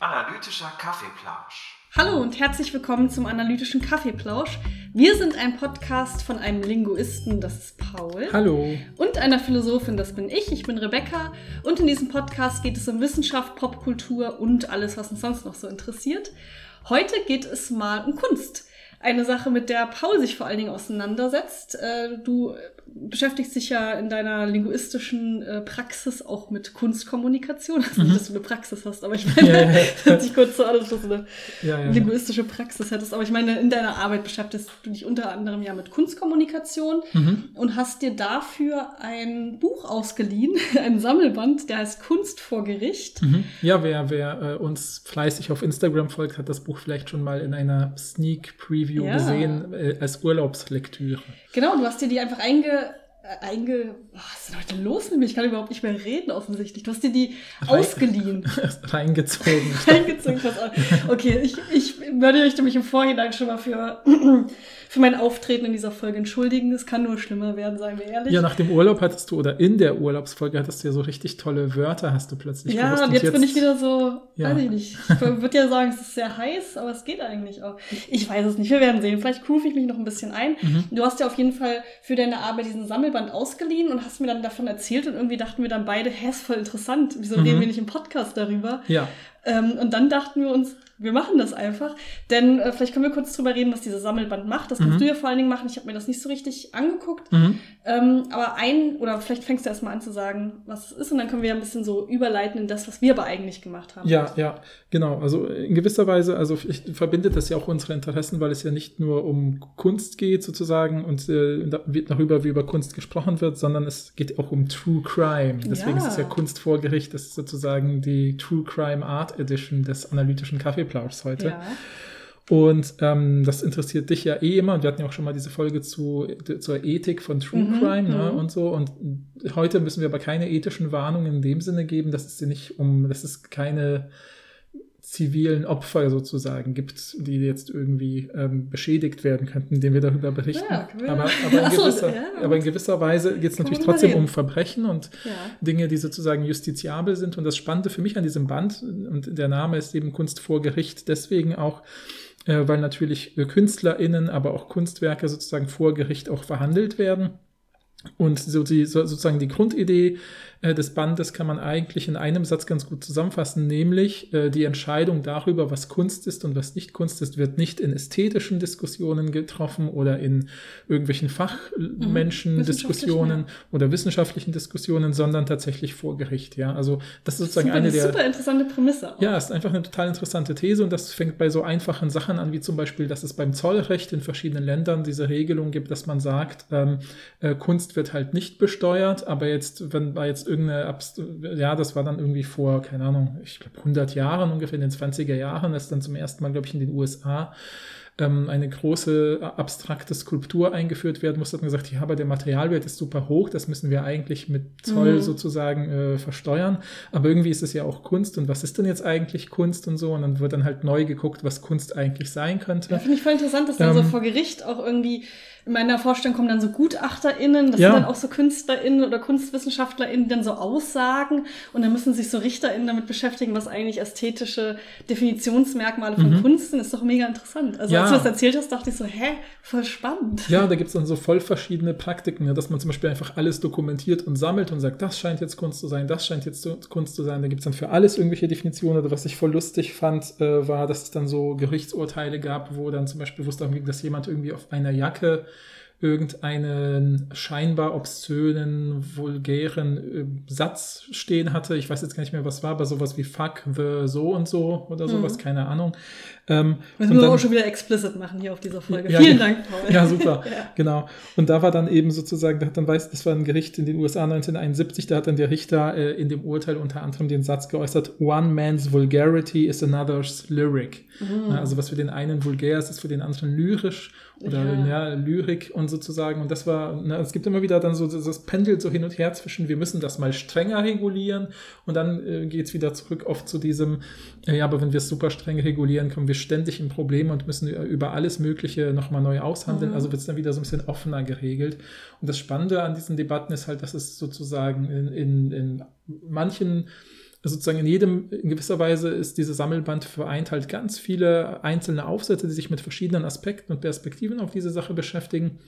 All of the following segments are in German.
Analytischer Kaffeeplausch. Hallo und herzlich willkommen zum Analytischen Kaffeeplausch. Wir sind ein Podcast von einem Linguisten, das ist Paul. Hallo. Und einer Philosophin, das bin ich. Ich bin Rebecca. Und in diesem Podcast geht es um Wissenschaft, Popkultur und alles, was uns sonst noch so interessiert. Heute geht es mal um Kunst. Eine Sache, mit der Paul sich vor allen Dingen auseinandersetzt. Äh, Du beschäftigst dich ja in deiner linguistischen äh, Praxis auch mit Kunstkommunikation. Also nicht, dass du eine Praxis hast, aber ich meine, Ja, ja, ja. das hört sich kurz so an, dass du eine Ja, linguistische Praxis hättest. Aber ich meine, in deiner Arbeit beschäftigst du dich unter anderem ja mit Kunstkommunikation Mhm. und hast dir dafür ein Buch ausgeliehen, ein Sammelband, der heißt Kunst vor Gericht. Mhm. Ja, wer, wer äh, uns fleißig auf Instagram folgt, hat das Buch vielleicht schon mal in einer Sneak Preview gesehen äh, als Urlaubslektüre. Genau, du hast dir die einfach einge... Äh, einge was ist denn heute los mit mir? Ich kann überhaupt nicht mehr reden, offensichtlich. Du hast dir die Rein- ausgeliehen. Reingezogen. Eingezogen. pass auf. Okay, ich, ich möchte mich im Vorhinein schon mal für, für mein Auftreten in dieser Folge entschuldigen. Es kann nur schlimmer werden, seien wir ehrlich. ja, nach dem Urlaub hattest du, oder in der Urlaubsfolge hattest du ja so richtig tolle Wörter, hast du plötzlich Ja, gewusst. und jetzt, bin ich wieder so, Ja. weiß ich nicht. Ich würde ja sagen, es ist sehr heiß, aber es geht eigentlich auch. Ich weiß es nicht, wir werden sehen. Vielleicht rufe ich mich noch ein bisschen ein. Mhm. Du hast ja auf jeden Fall für deine Arbeit diesen Sammelband ausgeliehen und hast mir dann davon erzählt und irgendwie dachten wir dann beide, hä, ist voll interessant. Wieso Mhm. reden wir nicht im Podcast darüber? Ja, Ähm, und dann dachten wir uns, wir machen das einfach. Denn äh, vielleicht können wir kurz drüber reden, was dieser Sammelband macht. Das kannst Mhm. du ja vor allen Dingen machen. Ich habe mir das nicht so richtig angeguckt. mhm. Ähm, aber ein, oder vielleicht fängst du erstmal an zu sagen, was es ist, und dann können wir ein bisschen so überleiten in das, was wir aber eigentlich gemacht haben. Ja, ja, genau. Also in gewisser Weise, also ich verbindet das ja auch unsere Interessen, weil es ja nicht nur um Kunst geht sozusagen und äh, darüber, wie über Kunst gesprochen wird, sondern es geht auch um True Crime. Deswegen Ja. ist es ja Kunst vor Gericht. Das ist sozusagen die True Crime Art Edition des analytischen Kaffeeplauschs heute. Ja. Und ähm, das interessiert dich ja eh immer. Und wir hatten ja auch schon mal diese Folge zu, zur Ethik von True Mhm, Crime ne, mhm. und so. Und heute müssen wir aber keine ethischen Warnungen in dem Sinne geben, dass es sie nicht um, dass es keine zivilen Opfer sozusagen gibt, die jetzt irgendwie ähm, beschädigt werden könnten, indem wir darüber berichten. Ja, aber, aber, in gewisser, ja, aber in gewisser Weise geht es natürlich trotzdem um Verbrechen und Ja. Dinge, die sozusagen justiziabel sind. Und das Spannende für mich an diesem Band, und der Name ist eben Kunst vor Gericht, deswegen auch, äh, weil natürlich KünstlerInnen, aber auch Kunstwerke sozusagen vor Gericht auch verhandelt werden. Und so die, so, sozusagen die Grundidee äh, des Bandes kann man eigentlich in einem Satz ganz gut zusammenfassen, nämlich äh, die Entscheidung darüber, was Kunst ist und was nicht Kunst ist, wird nicht in ästhetischen Diskussionen getroffen oder in irgendwelchen Fachmenschen-Diskussionen oder wissenschaftlichen Diskussionen, sondern tatsächlich vor Gericht. Ja, also das ist sozusagen Super, eine eine der super interessante Prämisse. auch. ja, ist einfach eine total interessante These und das fängt bei so einfachen Sachen an, wie zum Beispiel, dass es beim Zollrecht in verschiedenen Ländern diese Regelung gibt, dass man sagt, ähm, äh, Kunst wird halt nicht besteuert, aber jetzt, wenn war jetzt irgendeine, Abst ja, das war dann irgendwie vor, keine Ahnung, ich glaube 100 Jahren ungefähr, in den 20er Jahren, ist dann zum ersten Mal, glaube ich, in den USA ähm, eine große abstrakte Skulptur eingeführt werden musste, hat man gesagt, ja, aber der Materialwert ist super hoch, das müssen wir eigentlich mit Zoll Mhm. sozusagen äh, versteuern. Aber irgendwie ist es ja auch Kunst und was ist denn jetzt eigentlich Kunst und so? Und dann wird dann halt neu geguckt, was Kunst eigentlich sein Ja, könnte. finde ich voll interessant, dass dann so Ähm, vor Gericht auch irgendwie in meiner Vorstellung kommen dann so GutachterInnen, das Ja. sind dann auch so KünstlerInnen oder KunstwissenschaftlerInnen, die dann so aussagen und dann müssen sich so RichterInnen damit beschäftigen, was eigentlich ästhetische Definitionsmerkmale von Mhm. Kunst sind. Ist doch mega interessant. Also Ja. als du das erzählt hast, dachte ich so, hä, voll spannend. Ja, da gibt es dann so voll verschiedene Praktiken, ja, dass man zum Beispiel einfach alles dokumentiert und sammelt und sagt, das scheint jetzt Kunst zu sein, das scheint jetzt Kunst zu sein. Da gibt es dann für alles irgendwelche Definitionen. Oder was ich voll lustig fand, äh, war, dass es dann so Gerichtsurteile gab, wo dann zum Beispiel, wo es darum ging, dass jemand irgendwie auf einer Jacke irgendeinen scheinbar obszönen, vulgären äh, Satz stehen hatte. Ich weiß jetzt gar nicht mehr, was war, aber sowas wie fuck the so und so oder sowas, keine Ahnung. Ähm, Wir müssen dann- auch schon wieder explicit machen hier auf dieser Folge. Ja, Vielen ja. Dank, Paul. ja, super. Ja. Genau. Und da war dann eben sozusagen, da hat dann weiß, das war ein Gericht in den USA 1971, da hat dann der Richter äh, in dem Urteil unter anderem den Satz geäußert, One man's vulgarity is another's lyric. Mhm. Also was für den einen vulgär ist, ist für den anderen lyrisch oder ja. Lyrik und sozusagen, und das war, ne, es gibt immer wieder dann so das pendelt so hin und her zwischen, wir müssen das mal strenger regulieren und dann äh, geht es wieder zurück oft zu diesem, äh, ja, aber wenn wir es super streng regulieren, kommen wir ständig in Probleme und müssen über alles Mögliche nochmal neu aushandeln. Mhm. Also wird es dann wieder so ein bisschen offener geregelt. Und das Spannende an diesen Debatten ist halt, dass es sozusagen in, in, in manchen sozusagen in jedem, in gewisser Weise ist diese Sammelband vereint halt ganz viele einzelne Aufsätze, die sich mit verschiedenen Aspekten und Perspektiven auf diese Sache beschäftigen.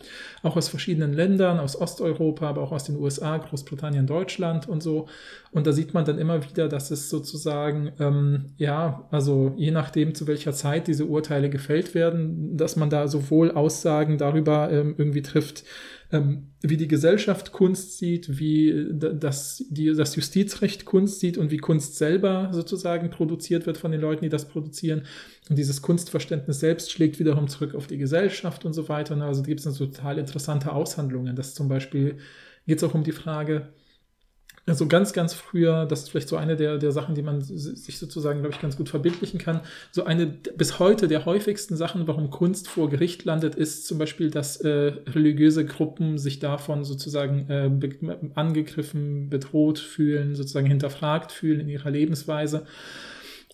Auch aus verschiedenen Ländern, aus Osteuropa, aber auch aus den USA, Großbritannien, Deutschland und so. Und da sieht man dann immer wieder, dass es sozusagen, ähm, ja, also je nachdem, zu welcher Zeit diese Urteile gefällt werden, dass man da sowohl Aussagen darüber ähm, irgendwie trifft, ähm, wie die Gesellschaft Kunst sieht, wie das, die, das Justizrecht Kunst sieht und wie Kunst selber sozusagen produziert wird von den Leuten, die das produzieren. Und dieses Kunstverständnis selbst schlägt wiederum zurück auf die Gesellschaft und so weiter. Also gibt es total interessante Aushandlungen. Das zum Beispiel geht es auch um die Frage, also ganz, ganz früher, das ist vielleicht so eine der, der Sachen, die man sich sozusagen, glaube ich, ganz gut verbildlichen kann. So eine bis heute der häufigsten Sachen, warum Kunst vor Gericht landet, ist zum Beispiel, dass äh, religiöse Gruppen sich davon sozusagen äh, angegriffen, bedroht fühlen, sozusagen hinterfragt fühlen in ihrer Lebensweise.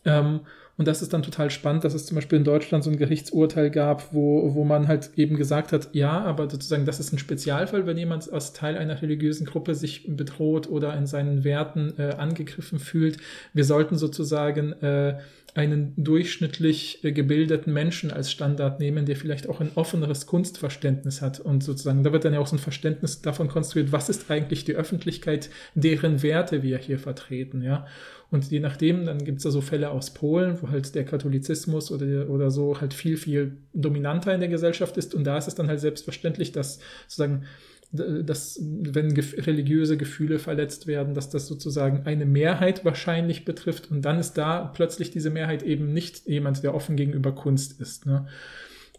Ähm, und das ist dann total spannend, dass es zum Beispiel in Deutschland so ein Gerichtsurteil gab, wo, wo man halt eben gesagt hat, ja, aber sozusagen das ist ein Spezialfall, wenn jemand als Teil einer religiösen Gruppe sich bedroht oder in seinen Werten äh, angegriffen fühlt. Wir sollten sozusagen äh, einen durchschnittlich äh, gebildeten Menschen als Standard nehmen, der vielleicht auch ein offeneres Kunstverständnis hat. Und sozusagen, da wird dann ja auch so ein Verständnis davon konstruiert, was ist eigentlich die Öffentlichkeit, deren Werte wir hier vertreten, ja. Und je nachdem, dann gibt es da so Fälle aus Polen, wo halt der Katholizismus oder, oder so halt viel, viel dominanter in der Gesellschaft ist. Und da ist es dann halt selbstverständlich, dass sozusagen dass wenn religiöse Gefühle verletzt werden, dass das sozusagen eine Mehrheit wahrscheinlich betrifft und dann ist da plötzlich diese Mehrheit eben nicht jemand, der offen gegenüber Kunst ist. Ne?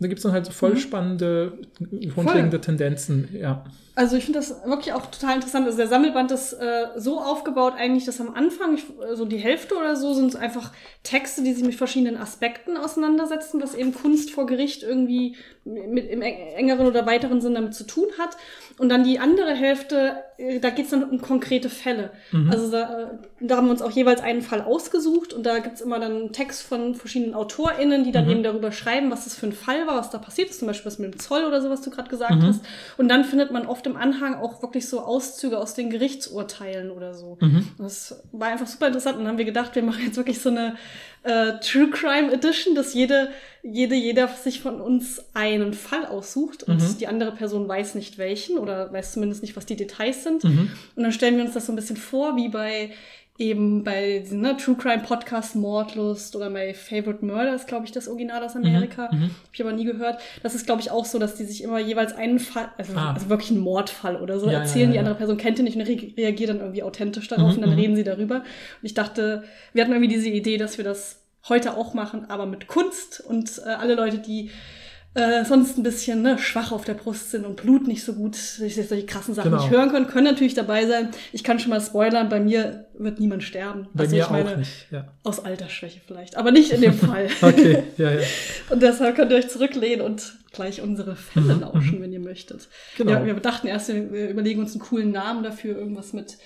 Da gibt es dann halt so voll mhm. spannende, grundlegende voll. Tendenzen, ja. Also ich finde das wirklich auch total interessant. Also der Sammelband ist äh, so aufgebaut eigentlich, dass am Anfang, ich, so die Hälfte oder so, sind einfach Texte, die sich mit verschiedenen Aspekten auseinandersetzen, was eben Kunst vor Gericht irgendwie mit im engeren oder weiteren Sinn damit zu tun hat. Und dann die andere Hälfte, äh, da geht es dann um konkrete Fälle. Mhm. Also da, äh, da, haben wir uns auch jeweils einen Fall ausgesucht und da gibt es immer dann einen Text von verschiedenen AutorInnen, die dann mhm. eben darüber schreiben, was das für ein Fall war, was da passiert ist, zum Beispiel was mit dem Zoll oder so, was du gerade gesagt mhm. hast. Und dann findet man oft im Anhang auch wirklich so Auszüge aus den Gerichtsurteilen oder so. Mhm. Das war einfach super interessant und dann haben wir gedacht, wir machen jetzt wirklich so eine äh, True Crime Edition, dass jede, jede, jeder sich von uns einen Fall aussucht und mhm. die andere Person weiß nicht welchen oder weiß zumindest nicht, was die Details sind. Mhm. Und dann stellen wir uns das so ein bisschen vor, wie bei eben bei diesen ne, True Crime Podcast Mordlust oder My Favorite Murder ist, glaube ich, das Original aus Amerika. Mhm, mhm. Habe ich aber nie gehört. Das ist, glaube ich, auch so, dass die sich immer jeweils einen Fall, also, ah. also wirklich einen Mordfall oder so, ja, erzählen. Ja, ja, die andere Person kennt ihn nicht und re reagiert dann irgendwie authentisch darauf mhm, und dann mhm. reden sie darüber. Und ich dachte, wir hatten irgendwie diese Idee, dass wir das heute auch machen, aber mit Kunst und äh, alle Leute, die äh, sonst ein bisschen ne, schwach auf der Brust sind und Blut nicht so gut, solche krassen Sachen genau. nicht hören können, können natürlich dabei sein. Ich kann schon mal spoilern, bei mir wird niemand sterben. Bei also mir ich meine, auch nicht, ja. Aus Altersschwäche vielleicht, aber nicht in dem Fall. okay, ja, ja. Und deshalb könnt ihr euch zurücklehnen und gleich unsere Fälle mhm, lauschen, mhm. wenn ihr möchtet. Genau. Ja, wir dachten erst, wir überlegen uns einen coolen Namen dafür, irgendwas mit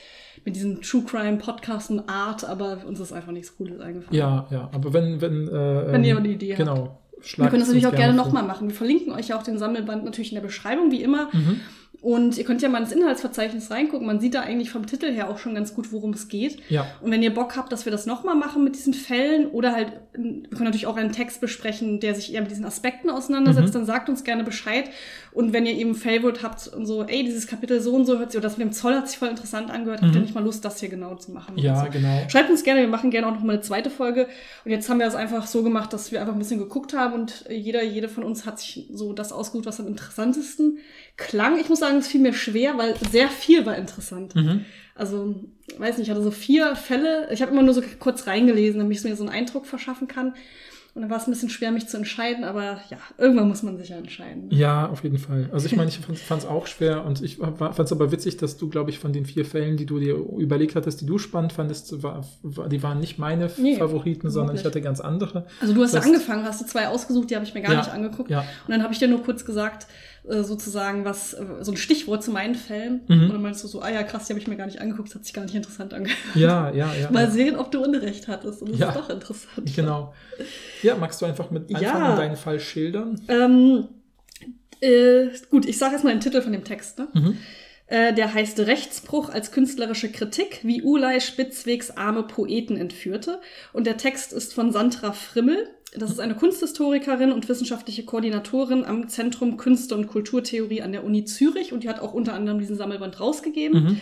mit diesen True Crime Podcasten Art, aber uns ist einfach nichts Cooles eingefallen. Ja, ja, aber wenn, wenn, äh, wenn ihr eine Idee genau, habt. Genau. Wir können das natürlich auch gerne nochmal machen. Wir verlinken euch ja auch den Sammelband natürlich in der Beschreibung, wie immer. Mhm. Und ihr könnt ja mal ins Inhaltsverzeichnis reingucken. Man sieht da eigentlich vom Titel her auch schon ganz gut, worum es geht. Ja. Und wenn ihr Bock habt, dass wir das nochmal machen mit diesen Fällen oder halt, wir können natürlich auch einen Text besprechen, der sich eher mit diesen Aspekten auseinandersetzt, mhm. dann sagt uns gerne Bescheid. Und wenn ihr eben Favorite habt und so, ey, dieses Kapitel so und so hört sich, oder das mit dem Zoll hat sich voll interessant angehört, mhm. habt ihr mhm. nicht mal Lust, das hier genau zu machen? Ja, so. genau. Schreibt uns gerne, wir machen gerne auch nochmal eine zweite Folge. Und jetzt haben wir es einfach so gemacht, dass wir einfach ein bisschen geguckt haben und jeder, jede von uns hat sich so das ausgesucht, was am interessantesten klang. Ich muss sagen, es fiel mir schwer, weil sehr viel war interessant. Mhm. Also, weiß nicht, ich hatte so vier Fälle. Ich habe immer nur so kurz reingelesen, damit ich mir so einen Eindruck verschaffen kann. Und dann war es ein bisschen schwer, mich zu entscheiden, aber ja, irgendwann muss man sich ja entscheiden. Ne? Ja, auf jeden Fall. Also ich meine, ich fand es auch schwer und ich fand es aber witzig, dass du, glaube ich, von den vier Fällen, die du dir überlegt hattest, die du spannend fandest, war, war, die waren nicht meine nee, Favoriten, sondern ich hatte ganz andere. Also du hast ja angefangen, hast du zwei ausgesucht, die habe ich mir gar ja, nicht angeguckt. Ja. Und dann habe ich dir nur kurz gesagt, äh, sozusagen was, äh, so ein Stichwort zu meinen Fällen. Mhm. Oder meinst du so, ah ja, krass, die habe ich mir gar nicht angeguckt, das hat sich gar nicht interessant angehört. Ja, ja, ja. Mal ja. sehen, ob du Unrecht hattest. Und das Ja. ist doch interessant. Genau. Ja, magst du einfach mit Ja. anfangen, deinen Fall schildern? Ähm, äh, gut, ich sage erstmal den Titel von dem Text. Ne? Mhm. Äh, der heißt Rechtsbruch als künstlerische Kritik, wie Ulay Spitzwegs arme Poeten entführte. Und der Text ist von Sandra Frimmel. Das ist eine Kunsthistorikerin und wissenschaftliche Koordinatorin am Zentrum Künste- und Kulturtheorie an der Uni Zürich. Und die hat auch unter anderem diesen Sammelband rausgegeben. Mhm.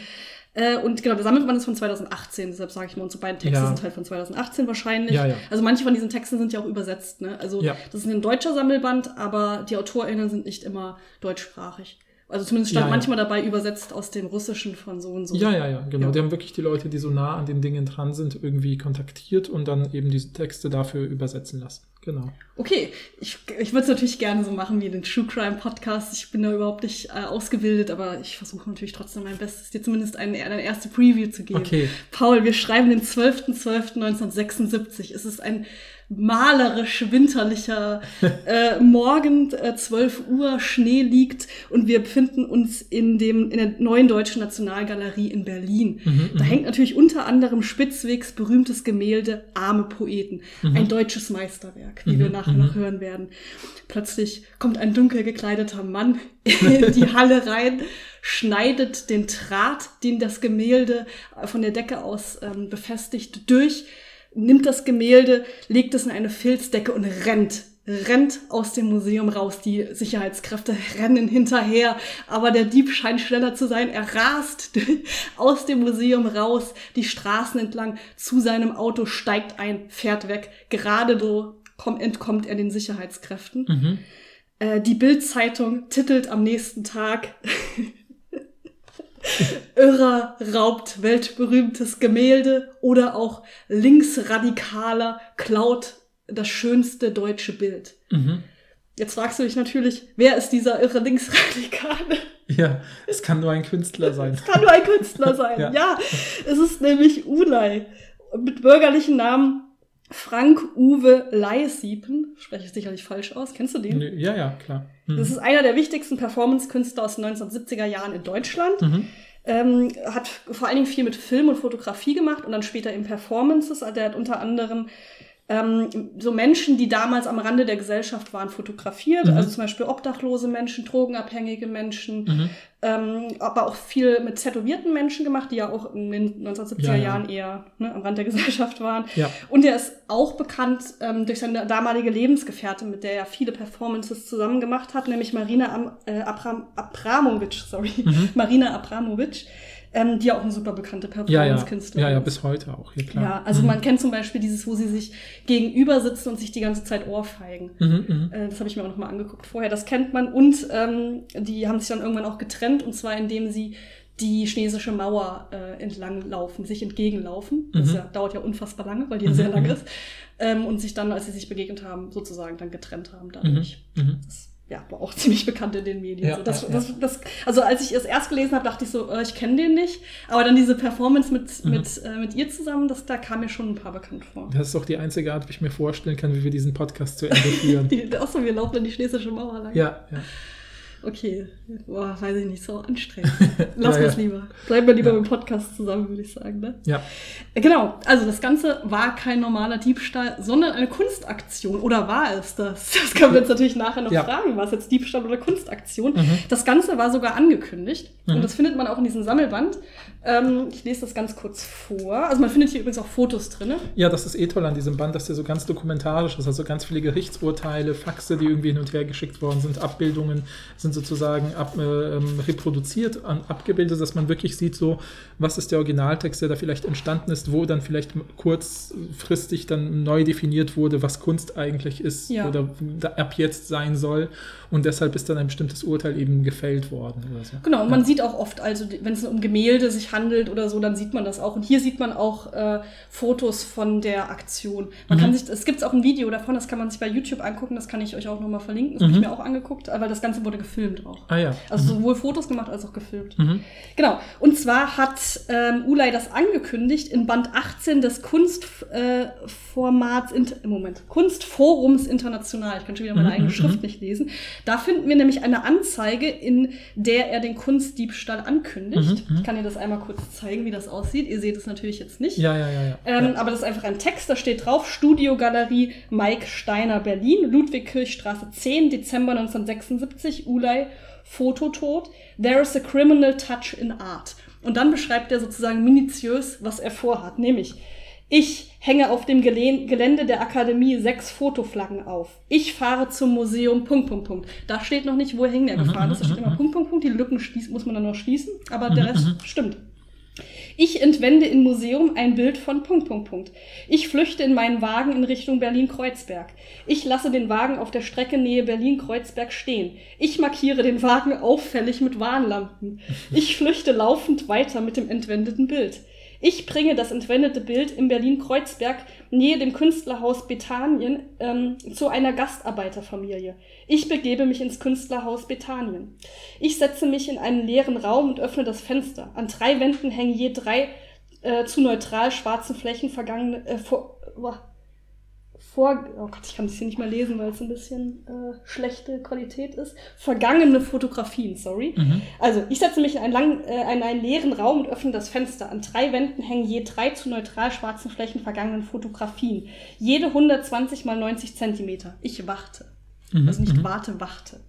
Äh, und genau, der Sammelband ist von 2018, deshalb sage ich mal, unsere beiden Texte Ja. sind halt von 2018 wahrscheinlich. Ja, ja. Also manche von diesen Texten sind ja auch übersetzt. Ne? Also das ist ein deutscher Sammelband, aber die AutorInnen sind nicht immer deutschsprachig. Also zumindest stand Ja, ja. manchmal dabei übersetzt aus dem Russischen von so und so. Ja, ja, ja, genau. Ja. Die haben wirklich die Leute, die so nah an den Dingen dran sind, irgendwie kontaktiert und dann eben diese Texte dafür übersetzen lassen. Genau. Okay, ich, ich würde es natürlich gerne so machen wie den True Crime Podcast. Ich bin da überhaupt nicht äh, ausgebildet, aber ich versuche natürlich trotzdem mein Bestes, dir zumindest eine, eine erste Preview zu geben. Okay. Paul, wir schreiben den 12.12.1976. Es ist ein malerisch winterlicher äh, Morgen, äh, 12 Uhr, Schnee liegt und wir befinden uns in, dem, in der neuen Deutschen Nationalgalerie in Berlin. Mhm, da hängt natürlich unter anderem Spitzwegs berühmtes Gemälde Arme Poeten. Mhm. Ein deutsches Meisterwerk, wie wir nachher noch hören werden. Plötzlich kommt ein dunkel gekleideter Mann in die Halle rein, schneidet den Draht, den das Gemälde von der Decke aus ähm, befestigt, durch, nimmt das Gemälde, legt es in eine Filzdecke und rennt rennt aus dem Museum raus. Die Sicherheitskräfte rennen hinterher, aber der Dieb scheint schneller zu sein. Er rast aus dem Museum raus, die Straßen entlang zu seinem Auto, steigt ein, fährt weg. Gerade so komm, entkommt er den Sicherheitskräften. Mhm. Äh, die Bild-Zeitung titelt am nächsten Tag Irrer raubt weltberühmtes Gemälde oder auch Linksradikaler klaut das schönste deutsche Bild. Mhm. Jetzt fragst du dich natürlich, wer ist dieser irre Linksradikale? Ja, es kann nur ein Künstler sein. Kann nur ein Künstler sein. Ja. ja. es ist nämlich Ulay mit bürgerlichen Namen Frank-Uwe Leisiepen. Spreche ich sicherlich falsch aus. Kennst du den? Ja, ja, klar. Mhm. Das ist einer der wichtigsten Performance-Künstler aus den 1970er Jahren in Deutschland. Mhm. Ähm, hat vor allen Dingen viel mit Film und Fotografie gemacht und dann später in Performances. Also Der hat unter anderem ähm, so Menschen, die damals am Rande der Gesellschaft waren, fotografiert. Mhm. Also zum Beispiel obdachlose Menschen, drogenabhängige Menschen, Mhm. ähm, aber auch viel mit tätowierten Menschen gemacht, die ja auch in den 1970er Ja, ja. Jahren eher ne, am Rand der Gesellschaft waren. Ja. Und er ist auch bekannt ähm, durch seine damalige Lebensgefährtin, mit der er viele Performances zusammen gemacht hat, nämlich Marina Am äh, Abram Abramovic, sorry, Mhm. Marina Abramovic, ähm, die ja auch eine super bekannte Ja, ja. Performance-Künstlerin Ja, ja, ist. bis heute auch, ja klar. Ja, also mhm. man kennt zum Beispiel dieses, wo sie sich gegenüber sitzen und sich die ganze Zeit ohrfeigen. Mhm, mhm. Äh, Das habe ich mir auch noch mal angeguckt vorher. Das kennt man. Und ähm, die haben sich dann irgendwann auch getrennt, und zwar indem sie die chinesische Mauer äh, entlang laufen, sich entgegenlaufen. Das Mhm. ja, dauert ja unfassbar lange, weil die ja Mhm, sehr lang mhm. ist. Ähm, und sich dann, als sie sich begegnet haben, sozusagen dann getrennt haben Mhm. dadurch. Mhm. Das ja, war auch ziemlich bekannt in den Medien. Ja, so, das, ja, das, das, also als ich es erst gelesen habe, dachte ich so, äh, ich kenne den nicht. Aber dann diese Performance mit, Mhm. mit, äh, mit ihr zusammen, das, da kam mir schon ein paar bekannt vor. Das ist auch die einzige Art, wie ich mir vorstellen kann, wie wir diesen Podcast zu Ende führen. Achso, wir laufen an die chinesische Mauer lang. ja, ja. Okay, boah, weiß ich nicht, so anstrengend. Lass Ja, uns ja. lieber. Bleiben wir lieber Ja. im Podcast zusammen, würde ich sagen. Ne? Ja, Genau, also das Ganze war kein normaler Diebstahl, sondern eine Kunstaktion. Oder war es das? Das können wir uns natürlich nachher noch Ja. fragen. War es jetzt Diebstahl oder Kunstaktion? Mhm. Das Ganze war sogar angekündigt. Mhm. Und das findet man auch in diesem Sammelband. Ähm, ich lese das ganz kurz vor. Also man findet hier übrigens auch Fotos drin. Ja, das ist eh toll an diesem Band, dass der so ganz dokumentarisch ist. Also ganz viele Gerichtsurteile, Faxe, die irgendwie hin und her geschickt worden sind, Abbildungen sind sozusagen ab, äh, ähm, reproduziert, an, abgebildet, dass man wirklich sieht, so, was ist der Originaltext, der da vielleicht entstanden ist, wo dann vielleicht kurzfristig dann neu definiert wurde, was Kunst eigentlich ist Ja. oder da ab jetzt sein soll. Und deshalb ist dann ein bestimmtes Urteil eben gefällt worden so. Genau, und man Ja. sieht auch oft, also wenn es um Gemälde sich handelt oder so, dann sieht man das auch. Und hier sieht man auch äh, Fotos von der Aktion. Man Mhm. kann sich, es gibt auch ein Video davon, das kann man sich bei YouTube angucken, das kann ich euch auch nochmal verlinken. Das habe Mhm. ich mir auch angeguckt, weil das Ganze wurde gefilmt auch. Ah ja. Also sowohl Fotos gemacht als auch gefilmt. Mhm. Genau. Und zwar hat ähm, Ulay das angekündigt in Band 18 des Kunst, äh, Kunstformats, Inter Moment, Kunstforums International. Ich kann schon wieder meine Mhm, eigene mhm, Schrift mhm. nicht lesen. Da finden wir nämlich eine Anzeige, in der er den Kunstdiebstahl ankündigt. Mhm, mhm. Ich kann dir das einmal kurz zeigen, wie das aussieht. Ihr seht es natürlich jetzt nicht. Ja, ja, ja, ja. Ähm, ja. Aber das ist einfach ein Text, da steht drauf, Studiogalerie Mike Steiner Berlin, Ludwigkirchstraße 10, Dezember 1976, Ulay, Fototod. There is a criminal touch in art. Und dann beschreibt er sozusagen minutiös, was er vorhat, nämlich ich hänge auf dem Gelände der Akademie sechs Fotoflaggen auf. Ich fahre zum Museum, Punkt, Punkt, Punkt. Da steht noch nicht, wohin er gefahren ist. Da steht immer Punkt, Punkt, Punkt. Die Lücken muss man dann noch schließen, aber der Rest stimmt. Ich entwende im Museum ein Bild von Punkt, Punkt, Punkt. Ich flüchte in meinen Wagen in Richtung Berlin-Kreuzberg. Ich lasse den Wagen auf der Strecke Nähe Berlin-Kreuzberg stehen. Ich markiere den Wagen auffällig mit Warnlampen. Ich flüchte laufend weiter mit dem entwendeten Bild. Ich bringe das entwendete Bild in Berlin-Kreuzberg nähe dem Künstlerhaus Bethanien ähm, zu einer Gastarbeiterfamilie. Ich begebe mich ins Künstlerhaus Bethanien. Ich setze mich in einen leeren Raum und öffne das Fenster. An drei Wänden hängen je drei äh, zu neutral schwarzen Flächen vergangene äh, vor, vor oh Gott, ich kann das hier nicht mal lesen, weil es ein bisschen äh, schlechte Qualität ist. Vergangene Fotografien, sorry. Mhm. Also, ich setze mich in einen, langen, äh, in einen leeren Raum und öffne das Fenster. An drei Wänden hängen je drei zu neutral schwarzen Flächen vergangenen Fotografien. Jede 120 mal 90 Zentimeter. Ich warte. Mhm, Also nicht mhm. warte, wachte.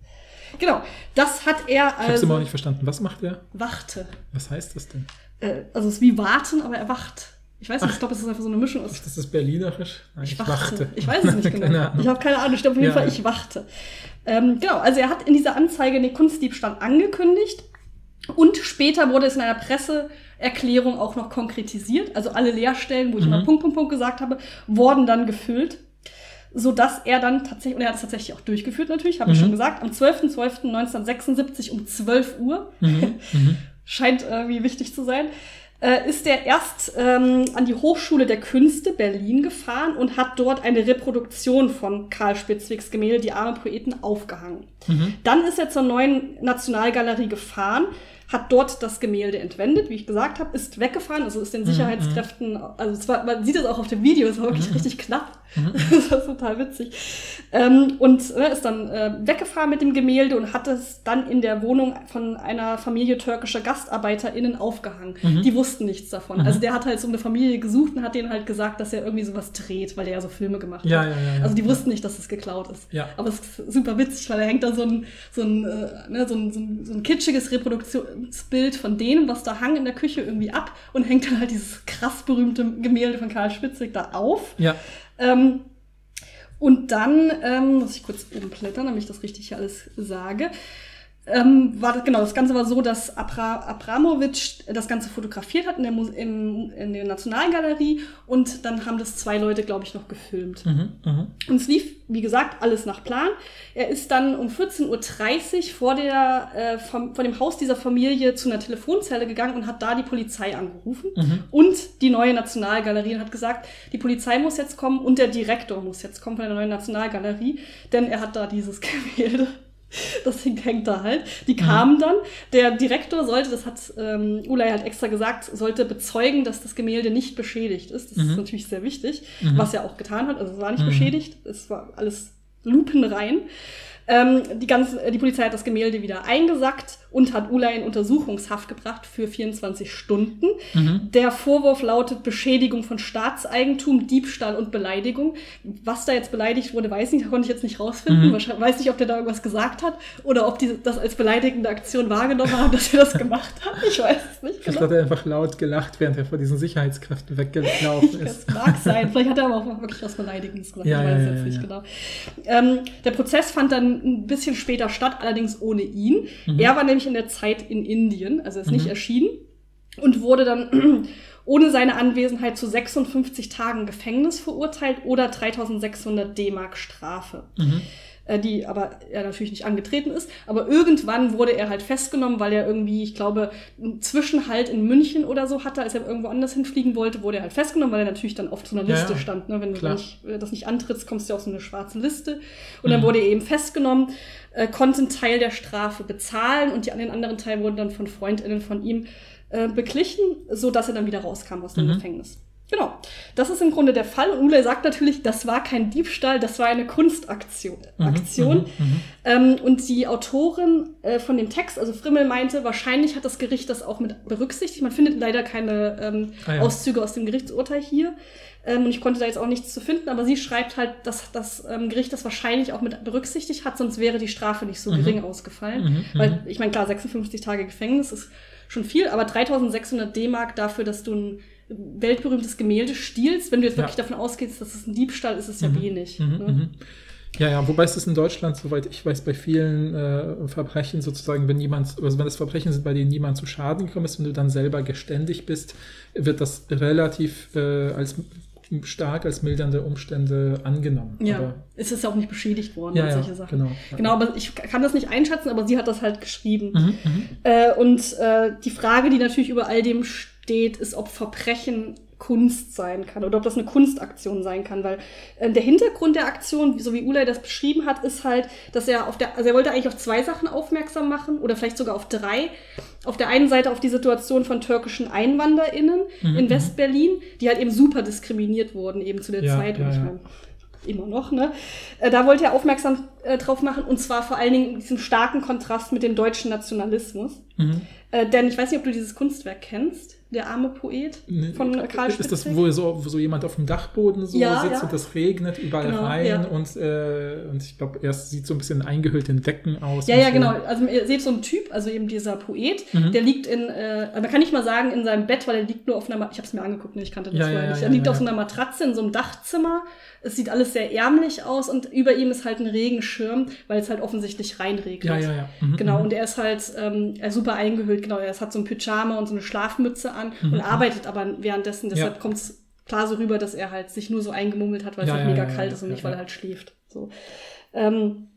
Genau, das hat er Ich hab's also. immer auch nicht verstanden. Was macht er? Wachte. Was heißt das denn? Äh, also es ist wie warten, aber er wacht. Ich weiß nicht, ich glaube, es ist einfach so eine Mischung aus Ist das das Berlinerisch? Nein, ich wachte. Ich weiß es nicht Keine genau. Ahnung. Ich habe keine Ahnung. Ich glaube auf jeden Ja, Fall, ich wachte. Ähm, genau, also er hat in dieser Anzeige den Kunstdiebstahl angekündigt und später wurde es in einer Presseerklärung auch noch konkretisiert. Also alle Leerstellen, wo ich Mhm. immer Punkt, Punkt, Punkt gesagt habe, wurden dann gefüllt. Sodass er dann tatsächlich, und er hat es tatsächlich auch durchgeführt natürlich, habe ich Mhm. schon gesagt, am 12.12.1976 um 12 Uhr, Mhm. Mhm. scheint irgendwie wichtig zu sein, äh, ist er erst ähm, an die Hochschule der Künste Berlin gefahren und hat dort eine Reproduktion von Karl Spitzwegs Gemälde Die armen Poeten aufgehangen. Mhm. Dann ist er zur neuen Nationalgalerie gefahren, hat dort das Gemälde entwendet, wie ich gesagt habe, ist weggefahren, also ist den Sicherheitskräften, also es war, man sieht es auch auf dem Video, es war wirklich richtig knapp. Das war total witzig. Ähm, und ne, ist dann äh, weggefahren mit dem Gemälde und hat es dann in der Wohnung von einer Familie türkischer GastarbeiterInnen aufgehangen. Die wussten nichts davon. Also der hat halt so eine Familie gesucht und hat denen halt gesagt, dass er irgendwie sowas dreht, weil der ja so Filme gemacht Ja, hat. ja, ja. Also die wussten nicht, dass es geklaut ist. Aber es ist super witzig, weil da hängt da so ein, so ein, äh, ne, so ein, so ein, so ein kitschiges Reproduktionsbild von denen, was da hang in der Küche irgendwie ab und hängt dann halt dieses krass berühmte Gemälde von Karl Spitzig da auf. Ja. Ähm, und dann ähm, muss ich kurz umblättern, damit ich das richtig hier alles sage. Ähm, war das, genau, das Ganze war so, dass Abra Abramowitsch das Ganze fotografiert hat in der, im, in der Nationalgalerie und dann haben das zwei Leute, glaube ich, noch gefilmt. Mhm. Mhm. Und es lief, wie gesagt, alles nach Plan. Er ist dann um 14.30 Uhr vor, der, äh, vom, vor dem Haus dieser Familie zu einer Telefonzelle gegangen und hat da die Polizei angerufen. Und die neue Nationalgalerie und hat gesagt, die Polizei muss jetzt kommen und der Direktor muss jetzt kommen von der neuen Nationalgalerie, denn er hat da dieses Gemälde. Das hängt, hängt da halt. Die kamen dann. Der Direktor sollte, das hat ähm, Ulay halt extra gesagt, sollte bezeugen, dass das Gemälde nicht beschädigt ist. Das ist natürlich sehr wichtig, was er auch getan hat. Also es war nicht beschädigt, es war alles lupenrein. Ähm, die, ganze, die Polizei hat das Gemälde wieder eingesackt und hat Ulay in Untersuchungshaft gebracht für 24 Stunden. Der Vorwurf lautet Beschädigung von Staatseigentum, Diebstahl und Beleidigung. Was da jetzt beleidigt wurde, weiß ich nicht, konnte ich jetzt nicht rausfinden. Wahrscheinlich, weiß nicht, ob der da irgendwas gesagt hat oder ob die das als beleidigende Aktion wahrgenommen haben, dass er das gemacht hat. Ich weiß es nicht. Vielleicht genau. hat er einfach laut gelacht, während er vor diesen Sicherheitskräften weggelaufen ist. Das mag sein. Vielleicht hat er aber auch wirklich was Beleidigendes gesagt. Ja, ich weiß ja, es ja, jetzt nicht genau. Ähm, der Prozess fand dann ein bisschen später statt, allerdings ohne ihn. Mhm. Er war nämlich in der Zeit in Indien, also ist nicht erschienen und wurde dann ohne seine Anwesenheit zu 56 Tagen Gefängnis verurteilt oder 3600 D-Mark Strafe. Mhm. Äh, die aber er natürlich nicht angetreten ist. Aber irgendwann wurde er halt festgenommen, weil er irgendwie, ich glaube, einen Zwischenhalt in München oder so hatte, als er irgendwo anders hinfliegen wollte, wurde er halt festgenommen, weil er natürlich dann auf so einer Liste ja. stand. Ne? Wenn du Klar. nicht, äh, das nicht antrittst, kommst du auf so eine schwarze Liste. Und dann Mhm. wurde er eben festgenommen, äh, konnte einen Teil der Strafe bezahlen und die, den anderen Teil wurden dann von FreundInnen von ihm äh, beglichen, so dass er dann wieder rauskam aus dem Mhm. Gefängnis. Genau. Das ist im Grunde der Fall. Und Ulay sagt natürlich, das war kein Diebstahl, das war eine Kunstaktion. Mhm, Aktion. mhm, mhm. Ähm, und die Autorin äh, von dem Text, also Frimmel, meinte, wahrscheinlich hat das Gericht das auch mit berücksichtigt. Man findet leider keine ähm, Ah ja. Auszüge aus dem Gerichtsurteil hier. Ähm, und ich konnte da jetzt auch nichts zu finden, aber sie schreibt halt, dass das ähm, Gericht das wahrscheinlich auch mit berücksichtigt hat, sonst wäre die Strafe nicht so Mhm. gering ausgefallen. Mhm, Weil, mhm. ich meine, klar, 56 Tage Gefängnis ist schon viel, aber 3600 D-Mark dafür, dass du ein weltberühmtes Gemälde stiehlst, wenn du jetzt Ja. wirklich davon ausgehst, dass es ein Diebstahl ist, ist es ja Mhm. wenig. Mhm, ne? mhm. Ja, ja, wobei es ist in Deutschland, soweit ich weiß, bei vielen äh, Verbrechen sozusagen, wenn jemand, also wenn das Verbrechen sind, bei denen niemand zu Schaden gekommen ist, wenn du dann selber geständig bist, wird das relativ äh, als stark als mildernde Umstände angenommen. Ja, Aber, es ist ja auch nicht beschädigt worden ja, und ja, solche Sachen. genau. Genau, aber ich kann das nicht einschätzen, aber sie hat das halt geschrieben. Mhm, mhm. Äh, und äh, die Frage, die natürlich über all dem steht, ist, ob Verbrechen Kunst sein kann oder ob das eine Kunstaktion sein kann, weil äh, der Hintergrund der Aktion, so wie Ulay das beschrieben hat, ist halt, dass er auf der, also er wollte eigentlich auf zwei Sachen aufmerksam machen oder vielleicht sogar auf drei. Auf der einen Seite auf die Situation von türkischen EinwanderInnen Mhm, in mhm. Westberlin, die halt eben super diskriminiert wurden eben zu der Ja, Zeit. ja, und ich meine, immer noch, ne? Äh, Da wollte er aufmerksam äh, drauf machen und zwar vor allen Dingen diesen starken Kontrast mit dem deutschen Nationalismus. Mhm. Äh, denn ich weiß nicht, ob du dieses Kunstwerk kennst, der arme Poet Nee, von äh, Karl Ist das, wo so, wo so jemand auf dem Dachboden so Ja, sitzt ja. und das regnet überall Genau, rein ja. und, äh, und ich glaube, er sieht so ein bisschen eingehüllt in Decken aus. Ja, ja, so. genau. Also ihr seht so einen Typ, also eben dieser Poet, Mhm. der liegt in, äh, man kann nicht mal sagen in seinem Bett, weil er liegt nur auf einer, ich habe es mir angeguckt, ne, ich kannte das Ja, vorher nicht. Er liegt auf so einer Matratze in so einem Dachzimmer. Es sieht alles sehr ärmlich aus und über ihm ist halt ein Regenschirm, weil es halt offensichtlich reinregnet. Ja, ja, ja. Mhm, Genau, mhm. und er ist halt ähm, er super eingehüllt, genau, er hat so ein Pyjama und so eine Schlafmütze an Mhm. und arbeitet aber währenddessen, deshalb Ja. kommt es klar so rüber, dass er halt sich nur so eingemummelt hat, weil es Ja, halt mega kalt ist und nicht, weil er halt schläft. So. Ähm,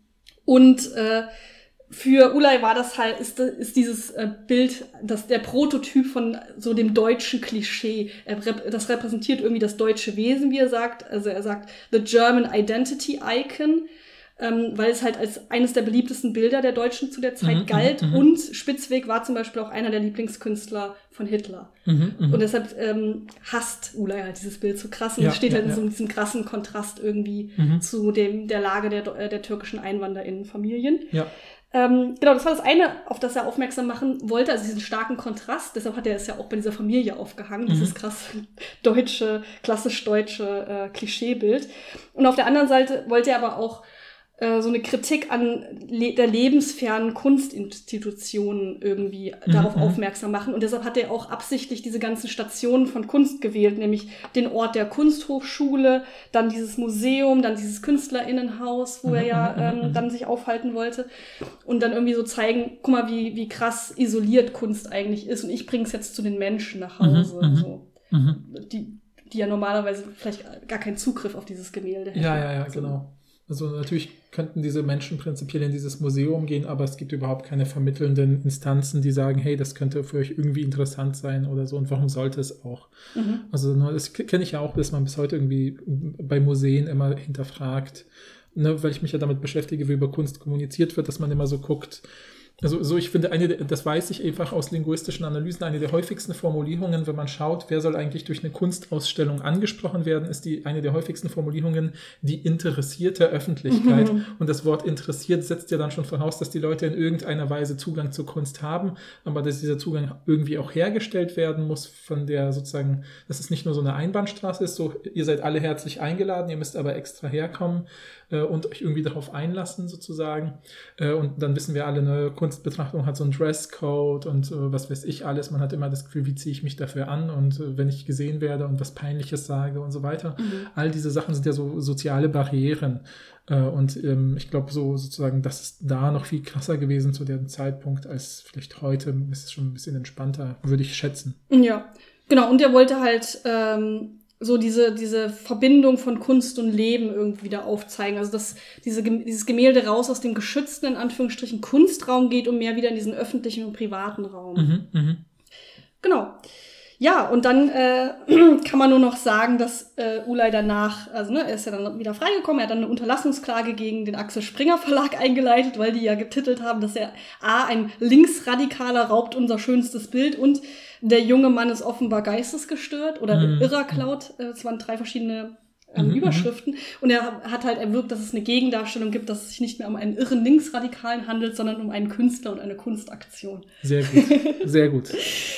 und äh, für Ulay war das halt, ist, ist dieses äh, Bild, das der Prototyp von so dem deutschen Klischee. Er, das repräsentiert irgendwie das deutsche Wesen, wie er sagt. Also er sagt, the German Identity Icon, ähm, weil es halt als eines der beliebtesten Bilder der Deutschen zu der Zeit Mhm, galt. mhm, mhm. Und Spitzweg war zum Beispiel auch einer der Lieblingskünstler von Hitler. Mhm, mhm. Und deshalb ähm, hasst Ulay halt dieses Bild so krass. Und Ja, es steht ja, halt in ja. so diesem krassen Kontrast irgendwie Mhm. zu dem, der Lage der, der türkischen EinwanderInnenfamilien. ja. Ähm, genau, das war das eine, auf das er aufmerksam machen wollte, also diesen starken Kontrast. Deshalb hat er es ja auch bei dieser Familie aufgehangen, Mhm. dieses krass deutsche, klassisch deutsche äh, Klischeebild. Und auf der anderen Seite wollte er aber auch äh, so eine Kritik an le der lebensfernen Kunstinstitutionen irgendwie Mhm, darauf mhm. aufmerksam machen. Und deshalb hat er auch absichtlich diese ganzen Stationen von Kunst gewählt, nämlich den Ort der Kunsthochschule, dann dieses Museum, dann dieses Künstlerinnenhaus, wo er Mhm, ja mhm, ähm, dann sich aufhalten wollte. Und dann irgendwie so zeigen, guck mal, wie, wie krass isoliert Kunst eigentlich ist. Und ich bring's jetzt zu den Menschen nach Hause. mhm. So. Mhm. Die, die ja normalerweise vielleicht gar keinen Zugriff auf dieses Gemälde hätten. Ja, ja, ja, So. genau. Also natürlich könnten diese Menschen prinzipiell in dieses Museum gehen, aber es gibt überhaupt keine vermittelnden Instanzen, die sagen, hey, das könnte für euch irgendwie interessant sein oder so und warum sollte es auch? Mhm. Also das kenne ich ja auch, dass man bis heute irgendwie bei Museen immer hinterfragt, ne, weil ich mich ja damit beschäftige, wie über Kunst kommuniziert wird, dass man immer so guckt. Also so ich finde, eine, das weiß ich einfach aus linguistischen Analysen, eine der häufigsten Formulierungen, wenn man schaut, wer soll eigentlich durch eine Kunstausstellung angesprochen werden, ist die eine der häufigsten Formulierungen die interessierte Öffentlichkeit. Mhm. Und das Wort interessiert setzt ja dann schon voraus, dass die Leute in irgendeiner Weise Zugang zur Kunst haben, aber dass dieser Zugang irgendwie auch hergestellt werden muss von der sozusagen, dass es nicht nur so eine Einbahnstraße ist, so ihr seid alle herzlich eingeladen, ihr müsst aber extra herkommen äh, und euch irgendwie darauf einlassen sozusagen. Äh, und dann wissen wir alle, eine Kunstbetrachtung hat so einen Dresscode und äh, was weiß ich alles. Man hat immer das Gefühl, wie ziehe ich mich dafür an und äh, wenn ich gesehen werde und was Peinliches sage und so weiter. Mhm. All diese Sachen sind ja so soziale Barrieren. Äh, Und ähm, ich glaube, so sozusagen, das ist da noch viel krasser gewesen zu dem Zeitpunkt als vielleicht heute. Ist es schon ein bisschen entspannter, würde ich schätzen. Ja, genau. Und er wollte halt ähm, so diese, diese Verbindung von Kunst und Leben irgendwie wieder aufzeigen. Also dass diese, dieses Gemälde raus aus dem geschützten, in Anführungsstrichen, Kunstraum geht und mehr wieder in diesen öffentlichen und privaten Raum. Mhm, mhm. Genau. Ja, und dann äh, kann man nur noch sagen, dass äh, Ulay danach, also ne, er ist ja dann wieder freigekommen, er hat dann eine Unterlassungsklage gegen den Axel Springer Verlag eingeleitet, weil die ja getitelt haben, dass er A, ein Linksradikaler raubt unser schönstes Bild und der junge Mann ist offenbar geistesgestört oder Mhm. irrer klaut. Äh, Es waren drei verschiedene ähm, Mhm, Überschriften. Und er hat halt erwirkt, dass es eine Gegendarstellung gibt, dass es sich nicht mehr um einen irren Linksradikalen handelt, sondern um einen Künstler und eine Kunstaktion. Sehr gut. Sehr gut.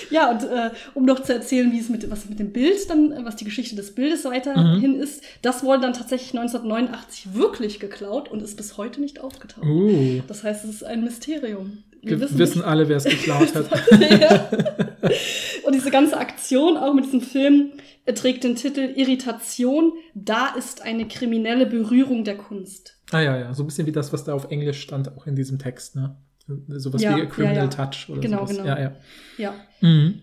Ja, und äh, um noch zu erzählen, wie es mit, was mit dem Bild dann, was die Geschichte des Bildes weiterhin Mhm. ist, das wurde dann tatsächlich 1989 wirklich geklaut und ist bis heute nicht aufgetaucht. Uh. Das heißt, es ist ein Mysterium. Wir wissen, alle, wer es geklaut hat. ja. Und diese ganze Aktion, auch mit diesem Film, trägt den Titel Irritation, da ist eine kriminelle Berührung der Kunst. Ah ja, ja, so ein bisschen wie das, was da auf Englisch stand, auch in diesem Text, ne? Sowas Ja, wie a Criminal ja. Touch oder Genau, sowas. genau. Ja, ja. Ja. Mhm.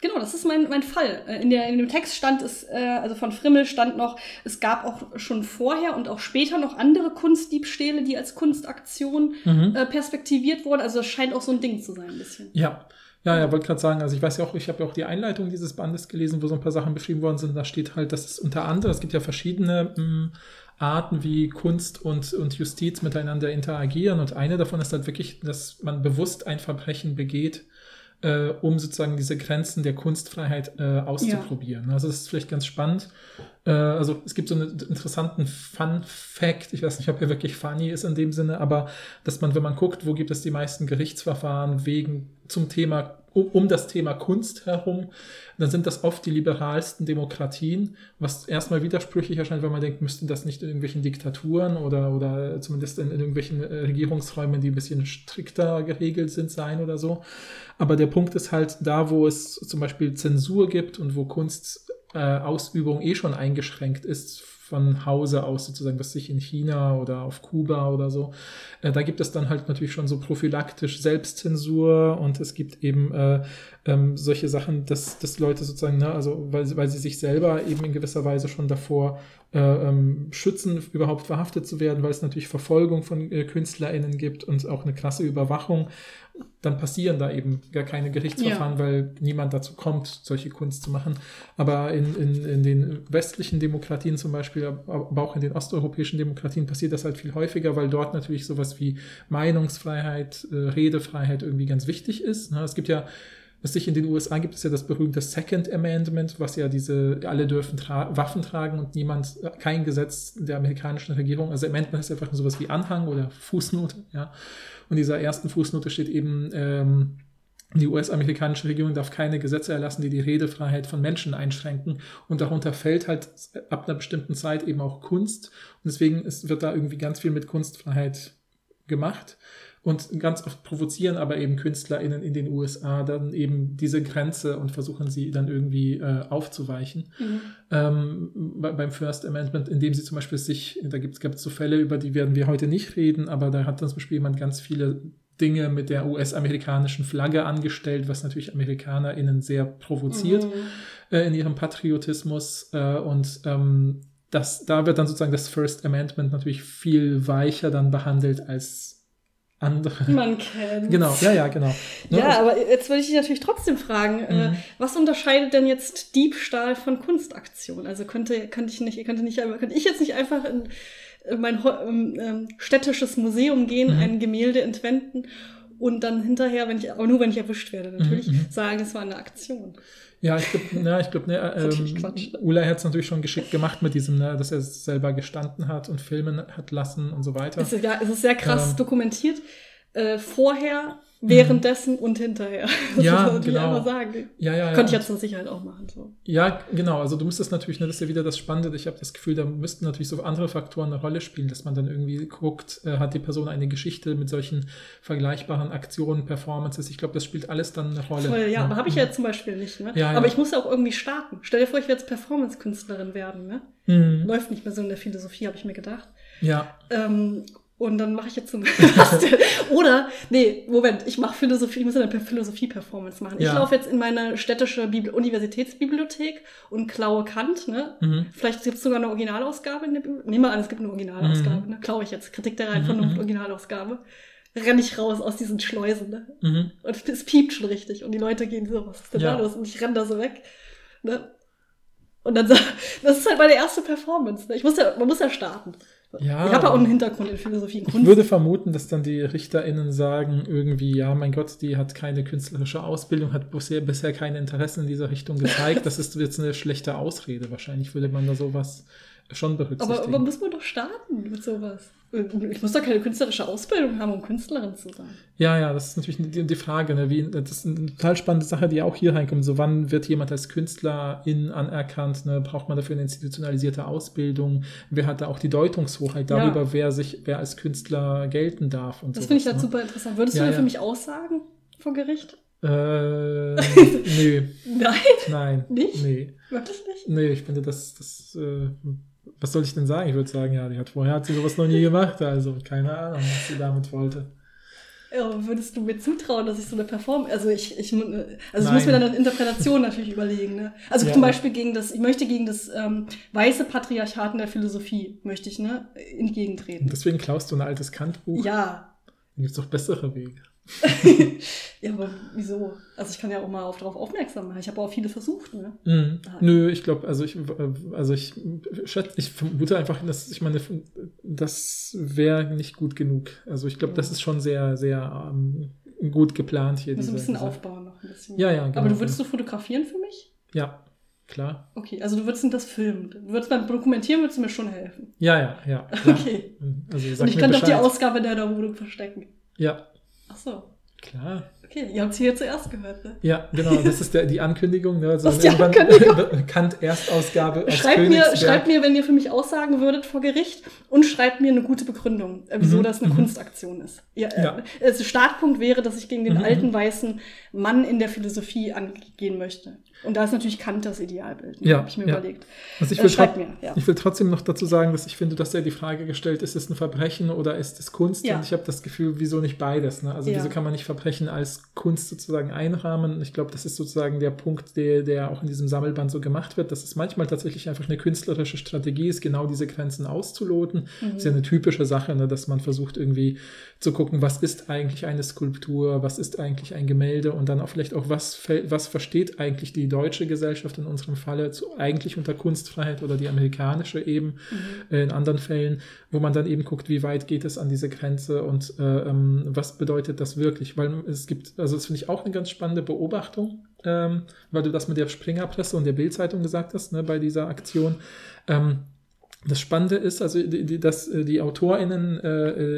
Genau, das ist mein, mein Fall. Äh, In, der, in dem Text stand es, äh, also von Frimmel stand noch, es gab auch schon vorher und auch später noch andere Kunstdiebstähle, die als Kunstaktion Mhm. äh, perspektiviert wurden. Also das scheint auch so ein Ding zu sein, ein bisschen. Ja. Ja, ja, wollte gerade sagen, also ich weiß ja auch, ich habe ja auch die Einleitung dieses Bandes gelesen, wo so ein paar Sachen beschrieben worden sind. Da steht halt, dass es unter anderem, es gibt ja verschiedene mh, Arten, wie Kunst und, und Justiz miteinander interagieren. Und eine davon ist halt wirklich, dass man bewusst ein Verbrechen begeht, äh, um sozusagen diese Grenzen der Kunstfreiheit äh, auszuprobieren. Also das ist vielleicht ganz spannend. Äh, also es gibt so einen interessanten Fun-Fact, ich weiß nicht, ob er wirklich funny ist in dem Sinne, aber dass man, wenn man guckt, wo gibt es die meisten Gerichtsverfahren wegen zum Thema um, um das Thema Kunst herum, dann sind das oft die liberalsten Demokratien, was erstmal widersprüchlich erscheint, weil man denkt, müssten das nicht in irgendwelchen Diktaturen oder, oder zumindest in, in irgendwelchen äh, Regierungsräumen, die ein bisschen strikter geregelt sind, sein oder so. Aber der Punkt ist halt, da wo es zum Beispiel Zensur gibt und wo Kunstausübung eh schon eingeschränkt ist, von Hause aus sozusagen, was sich in China oder auf Kuba oder so, äh, da gibt es dann halt natürlich schon so prophylaktisch Selbstzensur und es gibt eben äh, ähm, solche Sachen, dass, dass Leute sozusagen, ne, also weil, sie- weil sie sich selber eben in gewisser Weise schon davor äh, ähm, schützen, überhaupt verhaftet zu werden, weil es natürlich Verfolgung von äh, KünstlerInnen gibt und auch eine krasse Überwachung, dann passieren da eben gar keine Gerichtsverfahren, weil niemand dazu kommt, solche Kunst zu machen. Aber in, in, in den westlichen Demokratien zum Beispiel, aber auch in den osteuropäischen Demokratien passiert das halt viel häufiger, weil dort natürlich sowas wie Meinungsfreiheit, äh, Redefreiheit irgendwie ganz wichtig ist. Ne? Es gibt ja was sich in den USA gibt es ja das berühmte Second Amendment, was ja diese, alle dürfen tra Waffen tragen und niemand, äh, kein Gesetz der amerikanischen Regierung, also Amendment ist einfach sowas wie Anhang oder Fußnote, ja. Und dieser ersten Fußnote steht eben, ähm, die US-amerikanische Regierung darf keine Gesetze erlassen, die die Redefreiheit von Menschen einschränken. Und darunter fällt halt ab einer bestimmten Zeit eben auch Kunst. Und deswegen ist, wird da irgendwie ganz viel mit Kunstfreiheit gemacht. Und ganz oft provozieren aber eben KünstlerInnen in den USA dann eben diese Grenze und versuchen sie dann irgendwie äh, aufzuweichen. Mhm. Ähm, bei, beim First Amendment, indem sie zum Beispiel sich, da gibt es so Fälle, über die werden wir heute nicht reden, aber da hat dann zum Beispiel jemand ganz viele Dinge mit der US-amerikanischen Flagge angestellt, was natürlich AmerikanerInnen sehr provoziert Mhm. äh, in ihrem Patriotismus. Äh, und ähm, das, da wird dann sozusagen das First Amendment natürlich viel weicher dann behandelt als andere. Man kennt. Genau, ja, ja, genau. Ne, Ja, also- aber jetzt würde ich dich natürlich trotzdem fragen, äh, Mhm. was unterscheidet denn jetzt Diebstahl von Kunstaktion? Also könnte, könnte ich nicht, könnte nicht, könnte ich jetzt nicht einfach in, in mein ähm, ähm, städtisches Museum gehen, Mhm. ein Gemälde entwenden und dann hinterher, wenn ich, aber nur wenn ich erwischt werde, natürlich, Mhm, mhm. sagen, es war eine Aktion. Ja, ich glaube, ne, ich glaub, ne, ähm. Ulay hat es natürlich schon geschickt gemacht mit diesem, ne, dass er es selber gestanden hat und filmen hat lassen und so weiter. Es ist, ja, es ist sehr krass Ähm. dokumentiert. Äh, vorher, währenddessen und hinterher. Das Ja, muss man natürlich genau. einfach sagen. Ja, ja, ja. Könnte ich jetzt zur Sicherheit auch machen. So. Ja, genau. Also du müsstest natürlich, ne, das ist ja wieder das Spannende. Ich habe das Gefühl, da müssten natürlich so andere Faktoren eine Rolle spielen, dass man dann irgendwie guckt, äh, hat die Person eine Geschichte mit solchen vergleichbaren Aktionen, Performances. Ich glaube, das spielt alles dann eine Rolle. Voll, ja, ne? aber habe ich ja zum Beispiel nicht. Ne? Ja, ja. Aber ich muss ja auch irgendwie starten. Stell dir vor, ich will jetzt Performance-Künstlerin werden. Ne? Mhm. Läuft nicht mehr so in der Philosophie, habe ich mir gedacht. Ja, Ähm, und dann mache ich jetzt so Oder, nee, Moment, ich mache Philosophie, ich muss eine Philosophie-Performance machen. Ich Ja. laufe jetzt in meine städtische Bibli Universitätsbibliothek und klaue Kant, ne? Mhm. Vielleicht gibt es sogar eine Originalausgabe in der Bibliothek. Nehmen wir an, es gibt eine Originalausgabe, Mhm. ne? Klaue ich jetzt. Kritik der reinen Vernunft, Mhm. Originalausgabe. renne ich raus aus diesen Schleusen. Ne? Mhm. Und es piept schon richtig. Und die Leute gehen so, was ist denn Ja. da los? Und ich renne da so weg. Ne? Und dann, das ist halt meine erste Performance. Ne? Ich muss ja, man muss ja starten. Ja. Ich habe auch einen Hintergrund in Philosophie und Ich Kunst. würde vermuten, dass dann die RichterInnen sagen, irgendwie, ja, mein Gott, die hat keine künstlerische Ausbildung, hat bisher, bisher keine Interessen in dieser Richtung gezeigt. Das ist jetzt eine schlechte Ausrede. Wahrscheinlich würde man da sowas schon berücksichtigen. aber, aber muss man doch starten mit sowas. Ich muss doch keine künstlerische Ausbildung haben, um Künstlerin zu sein. Ja, ja, das ist natürlich die, die Frage. Ne? Wie, das ist eine total spannende Sache, die auch hier reinkommt. So, wann wird jemand als Künstlerin anerkannt? Ne? Braucht man dafür eine institutionalisierte Ausbildung? Wer hat da auch die Deutungshoheit Ja. darüber, wer sich, wer als Künstler gelten darf? Und Das finde ich halt ne? super interessant. Würdest Ja, du denn ja. für mich aussagen vor Gericht? Äh, nö, Nein, nein. Nicht? Nee. wirklich nicht. Nee, ich finde, das, das äh, was soll ich denn sagen? Ich würde sagen, ja, die hat vorher hat sie sowas noch nie gemacht, also keine Ahnung, was sie damit wollte. Ja, würdest du mir zutrauen, dass ich so eine Performance, also ich, ich, also ich Nein. muss mir dann eine Interpretation natürlich überlegen, ne? Also Ja. zum Beispiel gegen das, ich möchte gegen das ähm, weiße Patriarchat in der Philosophie, möchte ich, ne, entgegentreten. Und deswegen klaust du ein altes Kantbuch. Ja. Dann gibt es doch bessere Wege. ja, aber wieso? Also ich kann ja auch mal auf, darauf aufmerksam machen. Ich habe auch viele versucht, ne? Mhm. Ah. Nö, ich glaube, also ich, also ich schätze, ich vermute einfach, dass ich meine, das wäre nicht gut genug. Also ich glaube, das ist schon sehr, sehr ähm, gut geplant hier. Muss ein bisschen diese- aufbauen noch ein bisschen. Ja, ja, genau. aber du würdest du fotografieren für mich? Ja, klar. Okay, also du würdest das filmen. Du würdest beim Dokumentieren würdest du mir schon helfen. Ja, ja, ja. klar. Okay. Also Und ich könnte auch die. Ausgabe der Wohnung verstecken. Ja, Ach so. klar. Okay, ihr habt es hier zuerst gehört, ne? Ja, genau, das ist der, die Ankündigung. Ne? Also Das ist die Ankündigung. Kant Erstausgabe aus Schreibt mir, schreibt mir, wenn ihr für mich aussagen würdet vor Gericht und schreibt mir eine gute Begründung, äh, wieso Mhm, das eine mhm. Kunstaktion ist. Ihr, äh, Ja. Also Startpunkt wäre, dass ich gegen den Mhm, alten mhm. weißen Mann in der Philosophie angehen möchte. Und da ist natürlich Kant das Idealbild, ne? Ja, habe ich mir ja. überlegt. Also ich Äh, will, trot- mir, ja. ich will trotzdem noch dazu sagen, dass ich finde, dass ja die Frage gestellt ist, ist es ein Verbrechen oder ist es Kunst? Ja. Und ich habe das Gefühl, wieso nicht beides? Ne? Also wieso kann man nicht Verbrechen als Kunst sozusagen einrahmen? Ich glaube, das ist sozusagen der Punkt, der, der auch in diesem Sammelband so gemacht wird, dass es manchmal tatsächlich einfach eine künstlerische Strategie ist, genau diese Grenzen auszuloten. Mhm. Das ist ja eine typische Sache, ne? dass man versucht irgendwie zu gucken, was ist eigentlich eine Skulptur, was ist eigentlich ein Gemälde und dann auch vielleicht auch, was, was versteht eigentlich die deutsche Gesellschaft in unserem Falle zu, eigentlich unter Kunstfreiheit oder die amerikanische eben Mhm. äh, in anderen Fällen, wo man dann eben guckt, wie weit geht es an diese Grenze und äh, ähm, was bedeutet das wirklich, weil es gibt, also das finde ich auch eine ganz spannende Beobachtung, ähm, weil du das mit der Springerpresse und der Bildzeitung gesagt hast, ne, bei dieser Aktion. Ähm, das Spannende ist, also die, die, dass äh, die AutorInnen äh,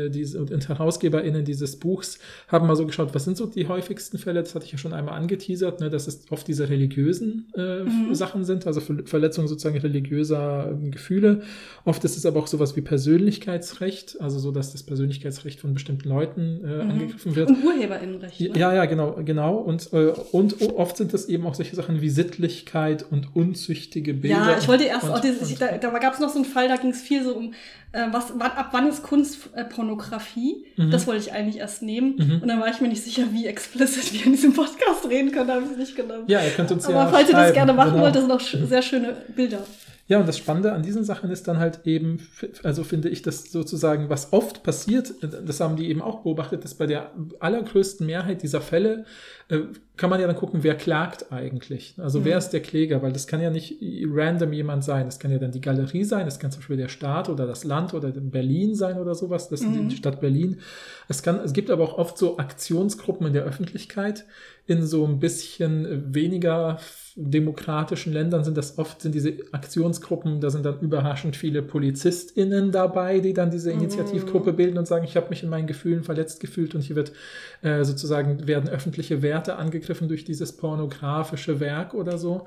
äh, diese, und HerausgeberInnen dieses Buchs haben mal so geschaut, was sind so die häufigsten Fälle, das hatte ich ja schon einmal angeteasert, ne, dass es oft diese religiösen äh, Mhm. Sachen sind, also Ver Verletzungen sozusagen religiöser ähm, Gefühle. Oft ist es aber auch sowas wie Persönlichkeitsrecht, also so, dass das Persönlichkeitsrecht von bestimmten Leuten äh, Mhm. angegriffen wird. Und Urheberinnenrecht. Ne? Ja, ja, genau, genau. Und, äh, und oft sind das eben auch solche Sachen wie Sittlichkeit und unzüchtige Bilder. Ja, ich wollte erst und, auch dieses, und, da, da gab es noch so einen Fall, da ging es viel so um, äh, was, ab wann ist Kunst äh, Pornografie? Mhm. Das wollte ich eigentlich erst nehmen. Mhm. Und dann war ich mir nicht sicher, wie explicit wir in diesem Podcast reden können, da habe ich es nicht genommen. Ja, ihr könnt uns Aber ja falls ihr das gerne machen genau. wollt, das sind auch sehr schöne Bilder. Ja, und das Spannende an diesen Sachen ist dann halt eben, also finde ich, dass sozusagen, was oft passiert, das haben die eben auch beobachtet, dass bei der allergrößten Mehrheit dieser Fälle äh, kann man ja dann gucken, wer klagt eigentlich. Also Mhm. wer ist der Kläger, weil das kann ja nicht random jemand sein. Das kann ja dann die Galerie sein, das kann zum Beispiel der Staat oder das Land oder Berlin sein oder sowas, das ist Mhm. die Stadt Berlin. Es, kann, es gibt aber auch oft so Aktionsgruppen in der Öffentlichkeit. In so ein bisschen weniger demokratischen Ländern sind das oft, sind diese Aktionsgruppen, da sind dann überraschend viele PolizistInnen dabei, die dann diese Mhm. Initiativgruppe bilden und sagen, ich habe mich in meinen Gefühlen verletzt gefühlt und hier wird äh, sozusagen, werden öffentliche Werte angegriffen durch dieses pornografische Werk oder so.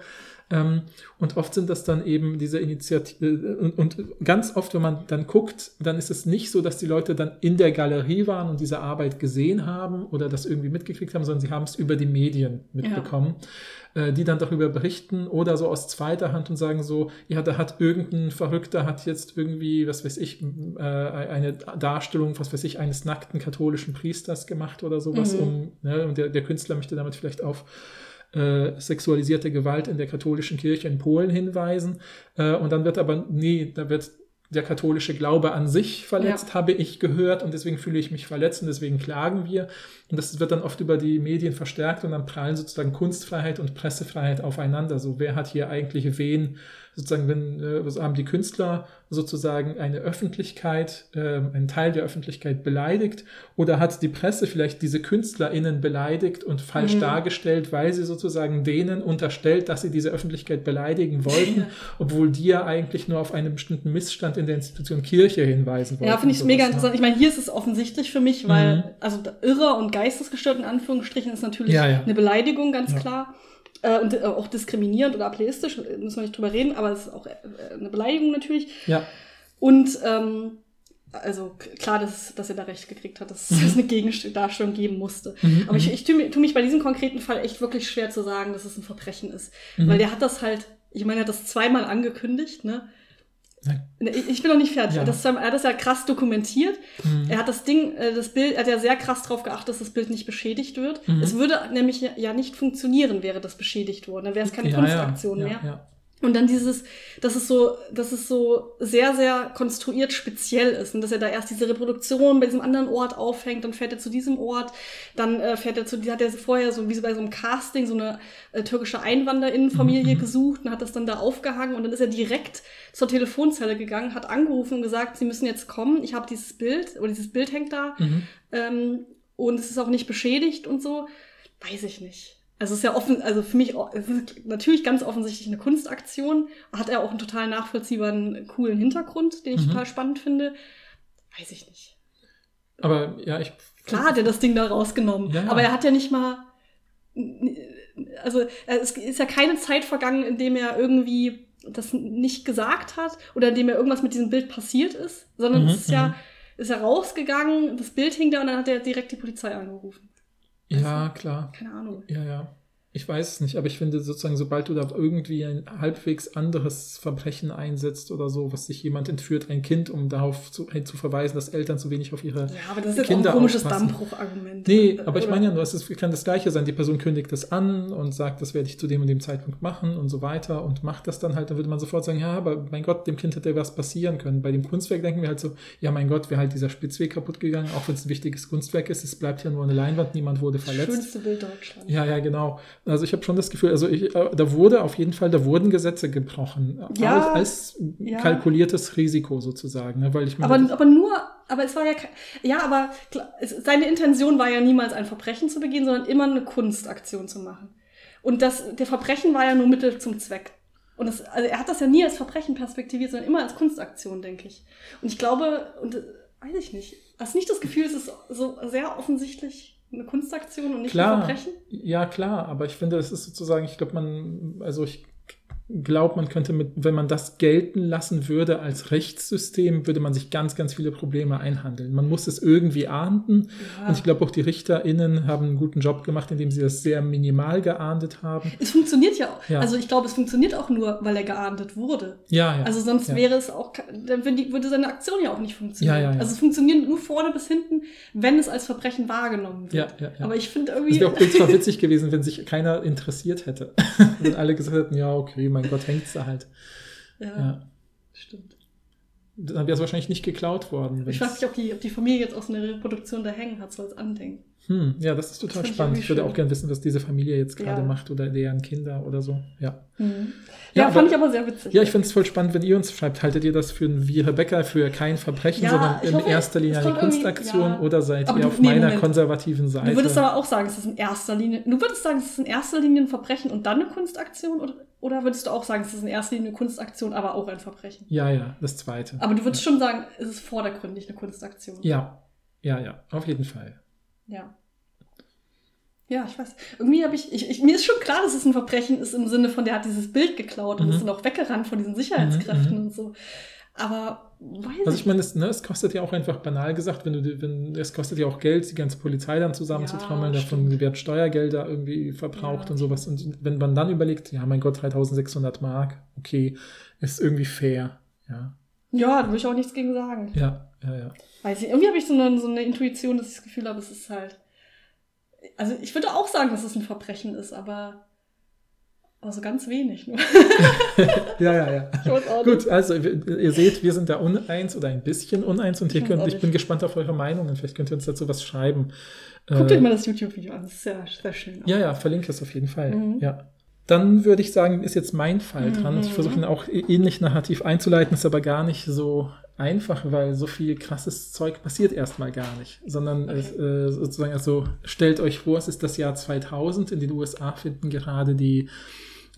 Ähm, und oft sind das dann eben diese Initiativen. Und, und ganz oft, wenn man dann guckt, dann ist es nicht so, dass die Leute dann in der Galerie waren und diese Arbeit gesehen haben oder das irgendwie mitgekriegt haben, sondern sie haben es über die Medien mitbekommen, äh, die dann darüber berichten oder so aus zweiter Hand und sagen so, ja, da hat irgendein Verrückter hat jetzt irgendwie, was weiß ich, äh, eine Darstellung, was weiß ich, eines nackten katholischen Priesters gemacht oder sowas, Mhm. um, ne, und der, der Künstler möchte damit vielleicht auf äh, sexualisierte Gewalt in der katholischen Kirche in Polen hinweisen. Äh, und dann wird aber, nee, da wird der katholische Glaube an sich verletzt, Ja. habe ich gehört und deswegen fühle ich mich verletzt und deswegen klagen wir. Und das wird dann oft über die Medien verstärkt und dann prallen sozusagen Kunstfreiheit und Pressefreiheit aufeinander. So, wer hat hier eigentlich wen, sozusagen, wenn was haben die Künstler sozusagen eine Öffentlichkeit, äh, einen Teil der Öffentlichkeit beleidigt oder hat die Presse vielleicht diese KünstlerInnen beleidigt und falsch Mhm. dargestellt, weil sie sozusagen denen unterstellt, dass sie diese Öffentlichkeit beleidigen wollten, obwohl die ja eigentlich nur auf einen bestimmten Missstand in der Institution Kirche hinweisen wollten. Ja, finde ich und mega ne? interessant. Ich meine, hier ist es offensichtlich für mich, weil, Mhm. also irre und geistesgestört in Anführungsstrichen ist natürlich Ja, ja. eine Beleidigung, ganz Ja. klar. Äh, und äh, auch diskriminierend oder ableistisch, äh, müssen wir nicht drüber reden, aber es ist auch äh, eine Beleidigung natürlich. Ja, Und ähm, also klar, dass, dass er da recht gekriegt hat, dass es eine Gegendarstellung geben musste. Mhm, Aber ich, mhm. ich tue, tu mich bei diesem konkreten Fall echt wirklich schwer zu sagen, dass es ein Verbrechen ist. Mhm. Weil der hat das halt, ich meine, er hat das zweimal angekündigt, ne? Nein. Ich bin noch nicht fertig. Ja. Er, hat das, er hat das ja krass dokumentiert. Mhm. Er hat das Ding, äh, das Bild, er hat ja sehr krass darauf geachtet, dass das Bild nicht beschädigt wird. Mhm. Es würde nämlich ja- ja nicht funktionieren, wäre das beschädigt worden. Dann wäre es keine ja, Kunstaktion ja, mehr. Und dann dieses, dass es so, dass es so sehr, sehr konstruiert speziell ist. Und dass er da erst diese Reproduktion bei diesem anderen Ort aufhängt, dann fährt er zu diesem Ort, dann äh, fährt er zu, hat er vorher so wie so bei so einem Casting so eine äh, türkische Einwanderinnenfamilie mhm. gesucht und hat das dann da aufgehangen und dann ist er direkt zur Telefonzelle gegangen, hat angerufen und gesagt, sie müssen jetzt kommen, ich habe dieses Bild oder dieses Bild hängt da Mhm. ähm, und es ist auch nicht beschädigt und so. Weiß ich nicht. Also es ist ja offen, also für mich es ist natürlich ganz offensichtlich eine Kunstaktion. Hat er auch einen total nachvollziehbaren, coolen Hintergrund, den ich Mhm. total spannend finde. Weiß ich nicht. Aber ja, ich. Klar hat er das Ding da rausgenommen, Ja, ja. aber er hat ja nicht mal. Also es ist ja keine Zeit vergangen, in dem er irgendwie das nicht gesagt hat oder in dem er irgendwas mit diesem Bild passiert ist, sondern Mhm, es ist ja, mhm. ist er rausgegangen, das Bild hing da und dann hat er direkt die Polizei angerufen. Ja, klar. Keine Ahnung. Ja, ja. Ich weiß es nicht, aber ich finde sozusagen, sobald du da irgendwie ein halbwegs anderes Verbrechen einsetzt oder so, was sich jemand entführt, ein Kind, um darauf zu, zu verweisen, dass Eltern zu wenig auf ihre Ja, aber das ist jetzt Kinder auch ein komisches. Dammbruchargument. Nee, aber ich Oder? meine ja nur, es ist, kann das Gleiche sein. Die Person kündigt das an und sagt, das werde ich zu dem und dem Zeitpunkt machen und so weiter und macht das dann halt. Dann würde man sofort sagen, ja, aber mein Gott, dem Kind hätte was passieren können. Bei dem Kunstwerk denken wir halt so, ja, mein Gott, wäre halt dieser Spitzweg kaputt gegangen, auch wenn es ein wichtiges Kunstwerk ist. Es bleibt ja nur eine Leinwand, niemand wurde verletzt. schönste Bild Deutschlands. Ja, ja, genau. Also ich habe schon das Gefühl, also ich, äh, da wurde auf jeden Fall, da wurden Gesetze gebrochen. Ja, als, als ja. kalkuliertes Risiko sozusagen. Ne? Weil ich meine, Aber, aber nur, aber es war ja, ja, aber klar, es, seine Intention war ja niemals ein Verbrechen zu begehen, sondern immer eine Kunstaktion zu machen. Und das, der Verbrechen war ja nur Mittel zum Zweck. Und das, also er hat das ja nie als Verbrechen perspektiviert, sondern immer als Kunstaktion, denke ich. Und ich glaube, und äh, weiß ich nicht, hast nicht das Gefühl, es ist so sehr offensichtlich eine Kunstaktion und nicht ein Klar, Verbrechen? ja klar, aber ich finde, es ist sozusagen, ich glaube, man, also ich glaube, man könnte mit, wenn man das gelten lassen würde als Rechtssystem, würde man sich ganz, ganz viele Probleme einhandeln. Man muss es irgendwie ahnden Ja. und ich glaube auch die RichterInnen haben einen guten Job gemacht, indem sie das sehr minimal geahndet haben. Es funktioniert ja auch. Ja. Also ich glaube, es funktioniert auch nur, weil er geahndet wurde. Ja, ja. Also sonst ja. wäre es auch, dann würde seine Aktion ja auch nicht funktionieren. Ja, ja. Also es funktioniert nur vorne bis hinten, wenn es als Verbrechen wahrgenommen wird. Ja, ja, ja. Aber ich finde Es irgendwie. wäre auch witzig gewesen, wenn sich keiner interessiert hätte. wenn alle gesagt hätten, ja, okay, mein Gott, hängt's da halt. ja, Ja. stimmt. Dann wäre es wahrscheinlich nicht geklaut worden. Ich wenn's- mich, ob die, ob die Familie jetzt auch so eine Reproduktion da hängen hat, so als Andenken. Hm, ja, das ist total Das ich spannend. irgendwie Ich würde auch gerne wissen, was diese Familie jetzt gerade Ja. macht oder deren Kinder oder so. Ja. Ja, Ja, fand aber- ich aber sehr witzig. Ja, ich finde es voll spannend, wenn ihr uns schreibt. Haltet ihr das für ein, wie Rebecca für kein Verbrechen, Ja, sondern ich in hoffe, erster Linie eine Kunstaktion oder seid Aber ihr auf nee, meiner Moment. konservativen Seite? Du würdest aber auch sagen, es ist in erster Linie. Du würdest sagen, es ist in erster Linie ein Verbrechen und dann eine Kunstaktion? Oder, oder würdest du auch sagen, es ist in erster Linie eine Kunstaktion, aber auch ein Verbrechen? ja, ja, das zweite. Aber du würdest schon sagen, es ist vordergründig eine Kunstaktion. Ja, ja, ja, auf jeden Fall. Ja. Ja, ich weiß. Irgendwie habe ich, ich, ich, mir ist schon klar, dass es ein Verbrechen ist im Sinne von, der hat dieses Bild geklaut und Mhm. ist dann auch weggerannt von diesen Sicherheitskräften Mhm, und so. Aber weiß Also ich meine, es, ne, es kostet ja auch einfach banal gesagt, wenn du, wenn, es kostet ja auch Geld, die ganze Polizei dann zusammenzutrommeln, Ja, davon wird Steuergelder irgendwie verbraucht Ja. und sowas. Und wenn man dann überlegt, ja, mein Gott, 3600 Mark, okay, ist irgendwie fair. Ja, Ja, da würde ich auch nichts gegen sagen. ja, ja, ja. Weiß ich. Irgendwie habe ich so eine, so eine Intuition, dass ich das Gefühl habe, es ist halt. Also ich würde auch sagen, dass es ein Verbrechen ist, aber Also ganz wenig nur. ja, ja, ja. Gut, also ihr seht, wir sind da uneins oder ein bisschen uneins und ihr könnt, ich bin gespannt auf eure Meinungen. Vielleicht könnt ihr uns dazu was schreiben. Guckt äh, euch mal das YouTube-Video an, das ist sehr, sehr schön. Auch. Ja, ja, verlinke es auf jeden Fall. Mhm. Ja. Dann würde ich sagen, ist jetzt mein Fall dran. Mhm. Ich versuche ihn auch ähnlich narrativ einzuleiten, ist aber gar nicht so einfach, weil so viel krasses Zeug passiert erstmal gar nicht, sondern okay. äh, sozusagen, also stellt euch vor, es ist das Jahr 2000, in den USA finden gerade die,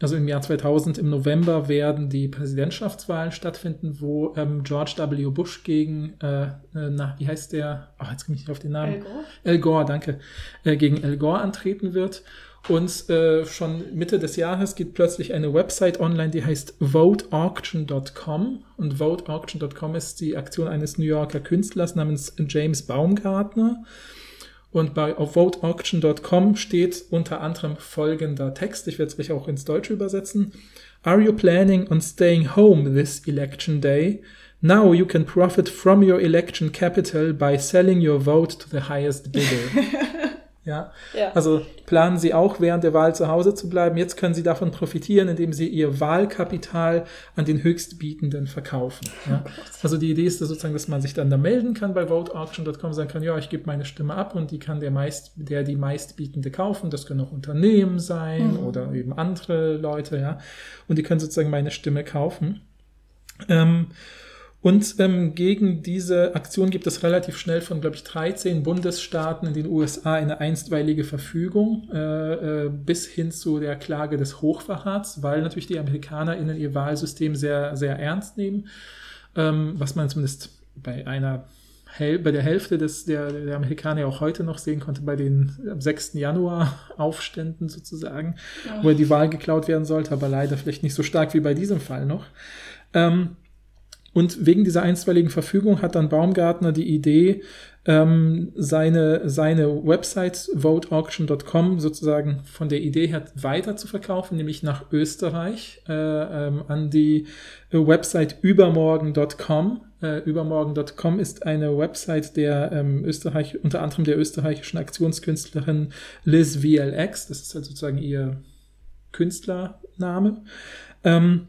also im Jahr 2000 im November werden die Präsidentschaftswahlen stattfinden, wo ähm, George W. Bush gegen, äh, äh na, wie heißt der, ach, jetzt komme ich nicht auf den Namen. Al Gore. Al Gore, danke, äh, gegen Al Gore antreten wird. Und äh, schon Mitte des Jahres geht plötzlich eine Website online, die heißt voteauction.com. Und voteauction.com ist die Aktion eines New Yorker Künstlers namens James Baumgartner. Und bei voteauction.com steht unter anderem folgender Text. Ich werde es gleich auch ins Deutsche übersetzen. Are you planning on staying home this election day? Now you can profit from your election capital by selling your vote to the highest bidder. Ja? ja? Also planen Sie auch während der Wahl zu Hause zu bleiben. Jetzt können Sie davon profitieren, indem Sie Ihr Wahlkapital an den Höchstbietenden verkaufen. Ja? Oh also die Idee ist sozusagen, dass man sich dann da melden kann bei voteauction.com, sagen kann, ja, ich gebe meine Stimme ab und die kann der meist, der die meistbietende kaufen. Das können auch Unternehmen sein mhm. oder eben andere Leute, ja. Und die können sozusagen meine Stimme kaufen. Ähm, und ähm, gegen diese Aktion gibt es relativ schnell von, glaube ich, 13 Bundesstaaten in den USA eine einstweilige Verfügung äh, äh, bis hin zu der Klage des Hochverrats, weil natürlich die AmerikanerInnen ihr Wahlsystem sehr, sehr ernst nehmen, ähm, was man zumindest bei einer bei der Hälfte des, der, der Amerikaner auch heute noch sehen konnte, bei den 6. Januar Aufständen sozusagen, ja. wo die Wahl geklaut werden sollte, aber leider vielleicht nicht so stark wie bei diesem Fall noch. Ähm, und wegen dieser einstweiligen Verfügung hat dann Baumgartner die Idee, ähm, seine, seine Website voteauction.com sozusagen von der Idee her weiter zu verkaufen, nämlich nach Österreich äh, ähm, an die äh, Website übermorgen.com. Äh, übermorgen.com ist eine Website der ähm, Österreich, unter anderem der österreichischen Aktionskünstlerin Liz VLX. Das ist halt sozusagen ihr Künstlername. Ähm,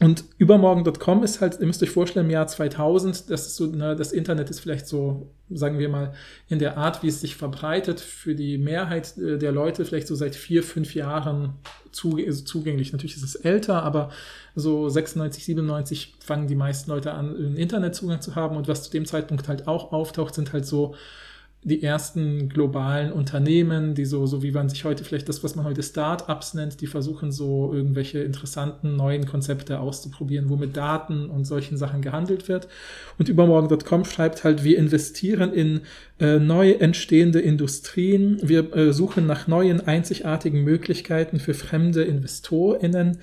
und übermorgen.com ist halt, ihr müsst euch vorstellen, im Jahr 2000, das ist so, ne, das Internet ist vielleicht so, sagen wir mal, in der Art, wie es sich verbreitet, für die Mehrheit äh, der Leute vielleicht so seit vier, fünf Jahren zugänglich. Natürlich ist es älter, aber so 96, 97 fangen die meisten Leute an, einen Internetzugang zu haben. Und was zu dem Zeitpunkt halt auch auftaucht, sind halt so die ersten globalen Unternehmen, die so, so wie man sich heute vielleicht das, was man heute Start-ups nennt, die versuchen so irgendwelche interessanten neuen Konzepte auszuprobieren, wo mit Daten und solchen Sachen gehandelt wird. Und übermorgen.com schreibt halt, wir investieren in äh, neu entstehende Industrien, wir äh, suchen nach neuen einzigartigen Möglichkeiten für fremde InvestorInnen.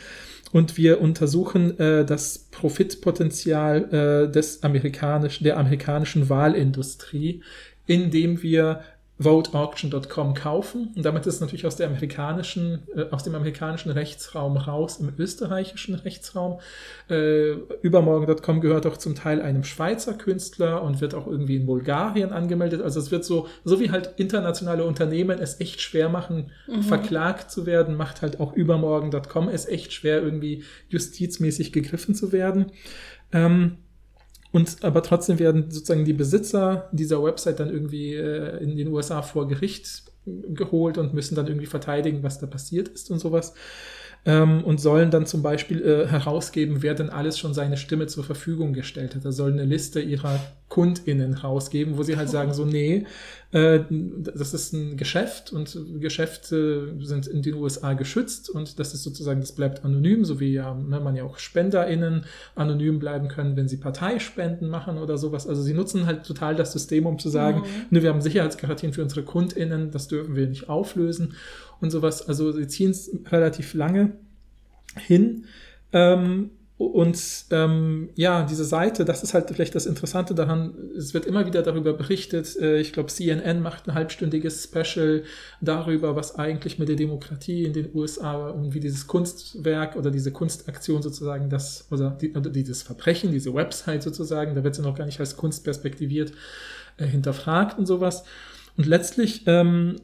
Und wir untersuchen äh, das Profitpotenzial äh, des amerikanisch, der amerikanischen Wahlindustrie indem wir voteauction.com kaufen. Und damit ist es natürlich aus, der amerikanischen, äh, aus dem amerikanischen Rechtsraum raus im österreichischen Rechtsraum. Äh, übermorgen.com gehört auch zum Teil einem Schweizer Künstler und wird auch irgendwie in Bulgarien angemeldet. Also es wird so, so wie halt internationale Unternehmen es echt schwer machen, mhm. verklagt zu werden, macht halt auch übermorgen.com es echt schwer, irgendwie justizmäßig gegriffen zu werden. Ähm, und aber trotzdem werden sozusagen die Besitzer dieser Website dann irgendwie äh, in den USA vor Gericht geholt und müssen dann irgendwie verteidigen, was da passiert ist und sowas ähm, und sollen dann zum Beispiel äh, herausgeben, wer denn alles schon seine Stimme zur Verfügung gestellt hat. Da sollen eine Liste ihrer KundInnen rausgeben, wo sie halt sagen, so, nee, äh, das ist ein Geschäft und Geschäfte sind in den USA geschützt und das ist sozusagen, das bleibt anonym, so wie ja, ne, man ja auch SpenderInnen anonym bleiben können, wenn sie Parteispenden machen oder sowas. Also sie nutzen halt total das System, um zu sagen, mhm. ne, wir haben Sicherheitsgarantien für unsere KundInnen, das dürfen wir nicht auflösen und sowas. Also sie ziehen es relativ lange hin. Ähm, und ähm, ja, diese Seite, das ist halt vielleicht das Interessante daran, es wird immer wieder darüber berichtet, äh, ich glaube CNN macht ein halbstündiges Special darüber, was eigentlich mit der Demokratie in den USA und wie dieses Kunstwerk oder diese Kunstaktion sozusagen, das, oder, die, oder dieses Verbrechen, diese Website sozusagen, da wird sie noch gar nicht als Kunst perspektiviert äh, hinterfragt und sowas. Und letztlich ähm,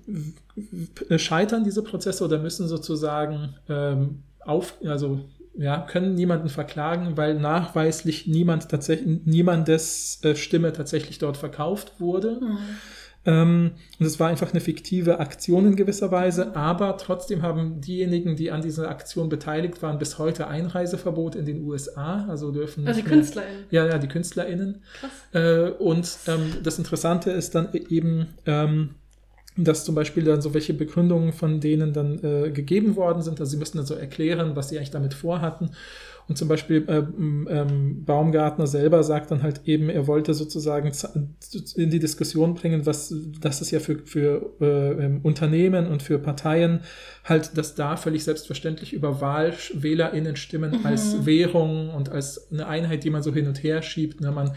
scheitern diese Prozesse oder müssen sozusagen ähm, auf, also ja, können niemanden verklagen, weil nachweislich niemand tatsächlich, niemandes äh, Stimme tatsächlich dort verkauft wurde. Mhm. Ähm, und es war einfach eine fiktive Aktion in gewisser Weise, aber trotzdem haben diejenigen, die an dieser Aktion beteiligt waren, bis heute Einreiseverbot in den USA, also dürfen. Also die KünstlerInnen. Ja, ja, die KünstlerInnen. Krass. Äh, und ähm, das Interessante ist dann eben, ähm, dass zum Beispiel dann so welche Begründungen von denen dann äh, gegeben worden sind. Also sie müssen dann so erklären, was sie eigentlich damit vorhatten. Und zum Beispiel äh, ähm, Baumgartner selber sagt dann halt eben, er wollte sozusagen in die Diskussion bringen, was das ist ja für, für äh, ähm, Unternehmen und für Parteien halt, dass da völlig selbstverständlich über WahlwählerInnen-Stimmen mhm. als Währung und als eine Einheit, die man so hin und her schiebt. Ne? Man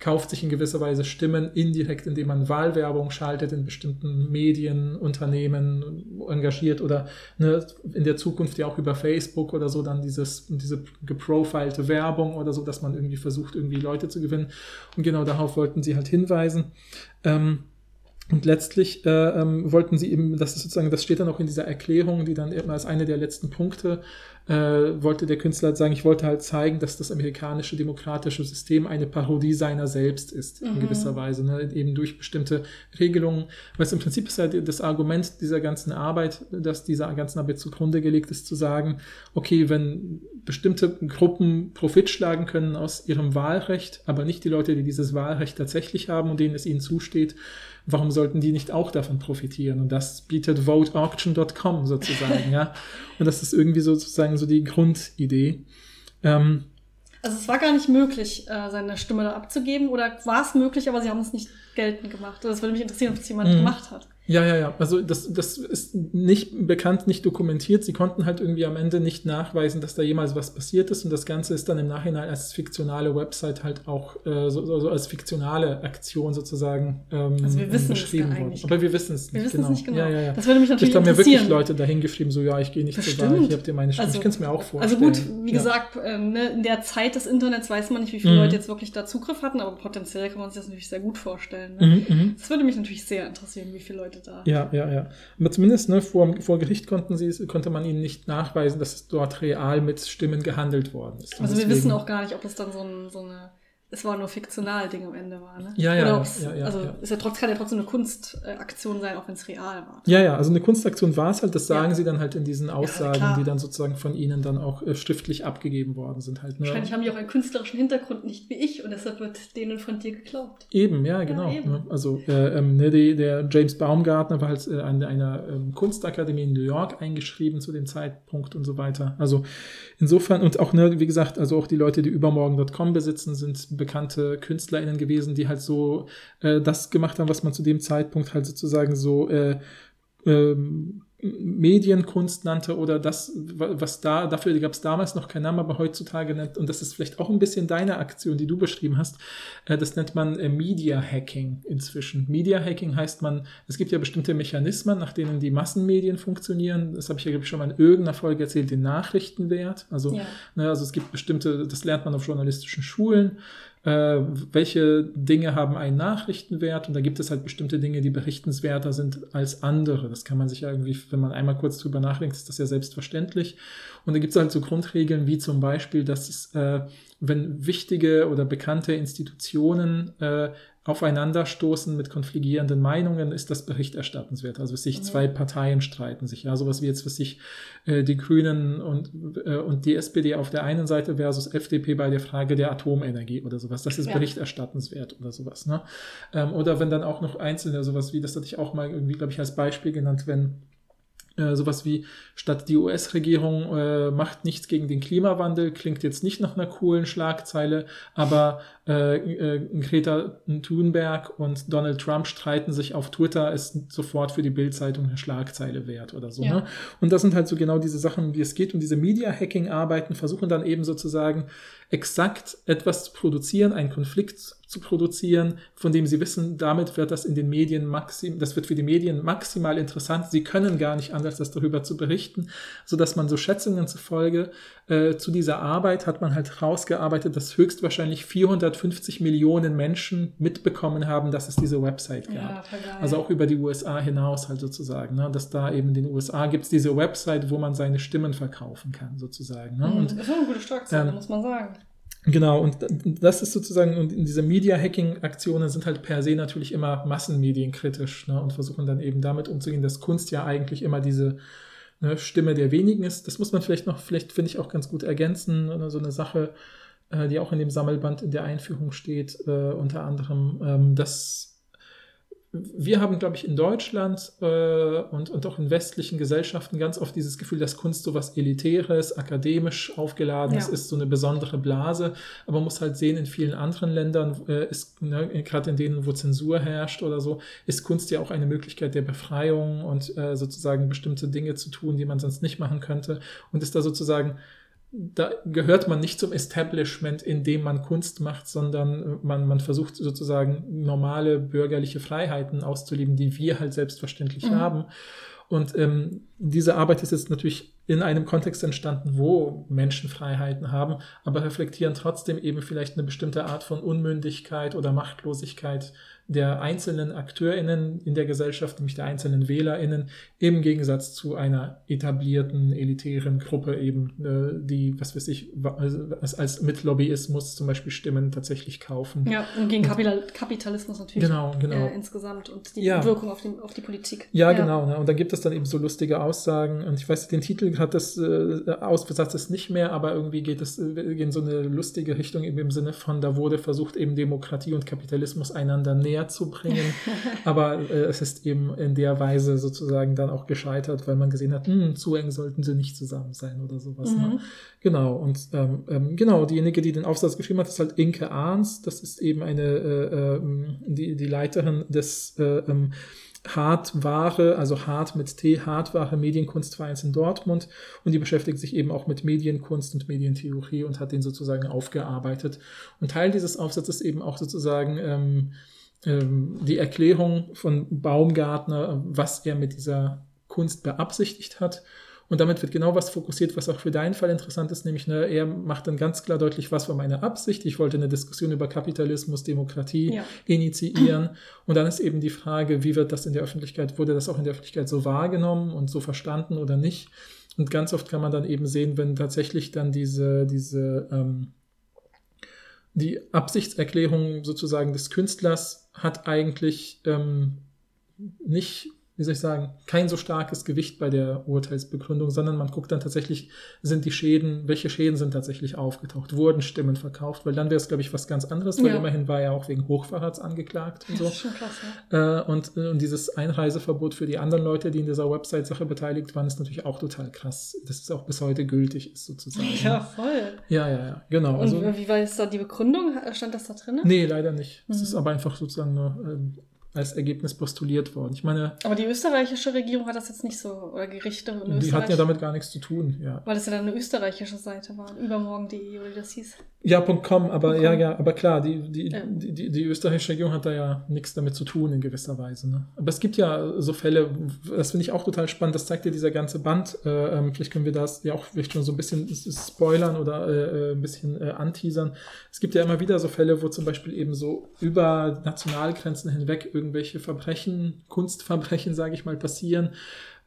kauft sich in gewisser Weise Stimmen indirekt, indem man Wahlwerbung schaltet in bestimmten Medien, Unternehmen engagiert oder ne, in der Zukunft ja auch über Facebook oder so dann dieses, diese geprofilte Werbung oder so, dass man irgendwie versucht, irgendwie Leute zu gewinnen. Und genau darauf wollten sie halt hinweisen. Ähm, und letztlich äh, ähm, wollten sie eben, das ist sozusagen, das steht dann auch in dieser Erklärung, die dann eben als eine der letzten Punkte äh, wollte der Künstler halt sagen, ich wollte halt zeigen, dass das amerikanische demokratische System eine Parodie seiner selbst ist, in mhm. gewisser Weise, ne? eben durch bestimmte Regelungen. Weil es im Prinzip ist ja das Argument dieser ganzen Arbeit, dass dieser ganzen Arbeit zugrunde gelegt ist, zu sagen, okay, wenn bestimmte Gruppen Profit schlagen können aus ihrem Wahlrecht, aber nicht die Leute, die dieses Wahlrecht tatsächlich haben und denen es ihnen zusteht, warum sollten die nicht auch davon profitieren? Und das bietet voteauction.com sozusagen, ja. Und das ist irgendwie sozusagen so die Grundidee. Ähm, also es war gar nicht möglich, äh, seine Stimme da abzugeben oder war es möglich, aber sie haben es nicht geltend gemacht. Also das würde mich interessieren, ob es jemand mhm. gemacht hat. Ja, ja, ja. Also das, das ist nicht bekannt, nicht dokumentiert. Sie konnten halt irgendwie am Ende nicht nachweisen, dass da jemals was passiert ist. Und das Ganze ist dann im Nachhinein als fiktionale Website halt auch äh, so, so, als fiktionale Aktion sozusagen ähm, also wir wissen beschrieben worden. Aber wir wissen es nicht, wir genau. Es nicht genau. Ja, ja, ja. Das würde mich natürlich Vielleicht haben mir wirklich Leute dahin geschrieben, so ja, ich gehe nicht Bestimmt. zur Wahl, ich habe dir meine Stimme. Also, ich kann es mir auch vorstellen. Also gut, wie ja. gesagt, äh, ne, in der Zeit des Internets weiß man nicht, wie viele mhm. Leute jetzt wirklich da Zugriff hatten, aber potenziell kann man sich das natürlich sehr gut vorstellen. Ne? Mhm, mhm. das würde mich natürlich sehr interessieren, wie viele Leute da. Ja, ja, ja. Aber zumindest ne, vor, vor Gericht konnten sie, konnte man ihnen nicht nachweisen, dass dort real mit Stimmen gehandelt worden ist. also wir wissen auch gar nicht, ob es dann so, ein, so eine es war nur fiktional Ding am Ende war, ne? Ja, ja. ja, ja also ja. Ist ja trotz, kann ja trotzdem eine Kunstaktion sein, auch wenn es real war. Ja, ja, also eine Kunstaktion war es halt, das sagen ja. sie dann halt in diesen Aussagen, die dann sozusagen von ihnen dann auch äh, schriftlich abgegeben worden sind halt. Ne? Wahrscheinlich haben die auch einen künstlerischen Hintergrund, nicht wie ich, und deshalb wird denen von dir geglaubt. Eben, ja, genau. Eben. Ne? Also äh, ähm, ne, die, der James Baumgartner war halt äh, an einer ähm, Kunstakademie in New York eingeschrieben zu dem Zeitpunkt und so weiter. Also insofern, und auch, ne, wie gesagt, also auch die Leute, die übermorgen.com besitzen, sind bekannte KünstlerInnen gewesen, die halt so äh, das gemacht haben, was man zu dem Zeitpunkt halt sozusagen so äh, ähm, Medienkunst nannte oder das, was da, dafür gab es damals noch keinen Namen, aber heutzutage nennt, und das ist vielleicht auch ein bisschen deine Aktion, die du beschrieben hast, äh, das nennt man äh, Media Hacking inzwischen. Media Hacking heißt man, es gibt ja bestimmte Mechanismen, nach denen die Massenmedien funktionieren. Das habe ich ja, glaube ich, schon mal in irgendeiner Folge erzählt, den Nachrichtenwert. Also, ja. ne, also es gibt bestimmte, das lernt man auf journalistischen Schulen äh, welche Dinge haben einen Nachrichtenwert und da gibt es halt bestimmte Dinge, die berichtenswerter sind als andere. Das kann man sich irgendwie, wenn man einmal kurz drüber nachdenkt, ist das ja selbstverständlich. Und da gibt es halt so Grundregeln wie zum Beispiel, dass es, äh, wenn wichtige oder bekannte Institutionen äh, aufeinanderstoßen mit konfligierenden Meinungen, ist das berichterstattenswert. Also sich mhm. zwei Parteien streiten sich. Ja, sowas wie jetzt, was sich äh, die Grünen und, äh, und die SPD auf der einen Seite versus FDP bei der Frage der Atomenergie oder sowas. Das ist ja. berichterstattenswert oder sowas. Ne? Ähm, oder wenn dann auch noch einzelne, sowas wie, das hatte ich auch mal irgendwie, glaube ich, als Beispiel genannt, wenn äh, sowas wie, statt die US-Regierung äh, macht nichts gegen den Klimawandel, klingt jetzt nicht nach einer coolen Schlagzeile, aber äh, äh, Greta Thunberg und Donald Trump streiten sich auf Twitter, ist sofort für die Bildzeitung eine Schlagzeile wert oder so. Ja. Ne? Und das sind halt so genau diese Sachen, die es geht. Und diese Media-Hacking-Arbeiten versuchen dann eben sozusagen exakt etwas zu produzieren, einen Konflikt zu produzieren, von dem sie wissen, damit wird das in den Medien maxim, das wird für die Medien maximal interessant. Sie können gar nicht anders das darüber zu berichten, so dass man so Schätzungen zufolge äh, zu dieser Arbeit hat man halt rausgearbeitet, dass höchstwahrscheinlich 450 Millionen Menschen mitbekommen haben, dass es diese Website gab. Ja, also auch über die USA hinaus halt sozusagen, ne? dass da eben in den USA gibt es diese Website, wo man seine Stimmen verkaufen kann sozusagen. Ne? Mhm, Und das ist eine gute Schlagzeile, ähm, muss man sagen. Genau, und das ist sozusagen, und diese Media-Hacking-Aktionen sind halt per se natürlich immer massenmedienkritisch ne, und versuchen dann eben damit umzugehen, dass Kunst ja eigentlich immer diese ne, Stimme der wenigen ist. Das muss man vielleicht noch, vielleicht finde ich auch ganz gut ergänzen, oder so eine Sache, äh, die auch in dem Sammelband in der Einführung steht, äh, unter anderem, ähm, dass wir haben, glaube ich, in Deutschland äh, und, und auch in westlichen Gesellschaften ganz oft dieses Gefühl, dass Kunst so was Elitäres, akademisch aufgeladenes Ja. ist, so eine besondere Blase. Aber man muss halt sehen, in vielen anderen Ländern äh, ist, ne, gerade in denen, wo Zensur herrscht oder so, ist Kunst ja auch eine Möglichkeit der Befreiung und äh, sozusagen bestimmte Dinge zu tun, die man sonst nicht machen könnte. Und ist da sozusagen da gehört man nicht zum Establishment, in dem man Kunst macht, sondern man, man versucht sozusagen normale bürgerliche Freiheiten auszuleben, die wir halt selbstverständlich Mhm. haben. Und ähm, diese Arbeit ist jetzt natürlich in einem Kontext entstanden, wo Menschen Freiheiten haben, aber reflektieren trotzdem eben vielleicht eine bestimmte Art von Unmündigkeit oder Machtlosigkeit der einzelnen AkteurInnen in der Gesellschaft, nämlich der einzelnen WählerInnen, im Gegensatz zu einer etablierten, elitären Gruppe eben, äh, die, was weiß ich, also als, mit Lobbyismus zum Beispiel Stimmen tatsächlich kaufen. Ja, und gegen Kapital Kapitalismus natürlich Genau, genau. Äh, insgesamt und die Ja. Wirkung auf, den, auf die Politik. Ja, genau. Ne? Und dann gibt es dann eben so lustige Aussagen. Und ich weiß, den Titel hat das äh, ausbesatzt es nicht mehr, aber irgendwie geht es äh, in so eine lustige Richtung eben im Sinne von, da wurde versucht, eben Demokratie und Kapitalismus einander näher zu bringen. aber äh, es ist eben in der Weise sozusagen dann auch gescheitert, weil man gesehen hat, hm, zu eng sollten sie nicht zusammen sein oder sowas. Ne? Mhm. Genau, und ähm, ähm, genau, diejenige, die den Aufsatz geschrieben hat, ist halt Inke Arns. Das ist eben eine, äh, ähm, die, die Leiterin des äh, ähm, Hartware, also Hart mit T, Hartware Medienkunstvereins in Dortmund. Und die beschäftigt sich eben auch mit Medienkunst und Medientheorie und hat den sozusagen aufgearbeitet. Und Teil dieses Aufsatzes eben auch sozusagen ähm, die Erklärung von Baumgartner, was er mit dieser Kunst beabsichtigt hat. Und damit wird genau was fokussiert, was auch für deinen Fall interessant ist, nämlich ne, er macht dann ganz klar deutlich, was war meine Absicht. Ich wollte eine Diskussion über Kapitalismus, Demokratie Ja. initiieren. Und dann ist eben die Frage, wie wird das in der Öffentlichkeit, wurde das auch in der Öffentlichkeit so wahrgenommen und so verstanden oder nicht? Und ganz oft kann man dann eben sehen, wenn tatsächlich dann diese, diese ähm, die Absichtserklärung sozusagen des Künstlers hat eigentlich ähm, nicht, wie soll ich sagen, kein so starkes Gewicht bei der Urteilsbegründung, sondern man guckt dann tatsächlich, sind die Schäden, welche Schäden sind tatsächlich aufgetaucht, wurden Stimmen verkauft, weil dann wäre es, glaube ich, was ganz anderes, weil Ja. immerhin war er auch wegen Hochverrats angeklagt und so. Das ist schon krass, ja. Äh, und, äh, und dieses Einreiseverbot für die anderen Leute, die in dieser Website-Sache beteiligt waren, ist natürlich auch total krass. Das ist auch bis heute gültig ist, sozusagen. Ja, voll. ja, ja, ja, genau. Und Also, wie war jetzt da die Begründung? Stand das da drin? nee, leider nicht. Es Mhm. ist aber einfach sozusagen nur ähm, als Ergebnis postuliert worden. Ich meine, Aber die österreichische Regierung hat das jetzt nicht so, oder Gerichte in die Österreich. hatten ja damit gar nichts zu tun, ja. weil das ja dann eine österreichische Seite war, übermorgen.de oder wie das hieß. Ja, .com, aber .com. ja, ja, aber klar, die, die, Ja. die, die, die österreichische Regierung hat da ja nichts damit zu tun in gewisser Weise. Ne? Aber es gibt ja so Fälle, das finde ich auch total spannend, das zeigt dir dieser ganze Band. Äh, ähm, vielleicht können wir das ja auch vielleicht schon so ein bisschen spoilern oder äh, äh, ein bisschen äh, anteasern. Es gibt ja immer wieder so Fälle, wo zum Beispiel eben so über Nationalgrenzen hinweg irgendwelche Verbrechen, Kunstverbrechen, sage ich mal, passieren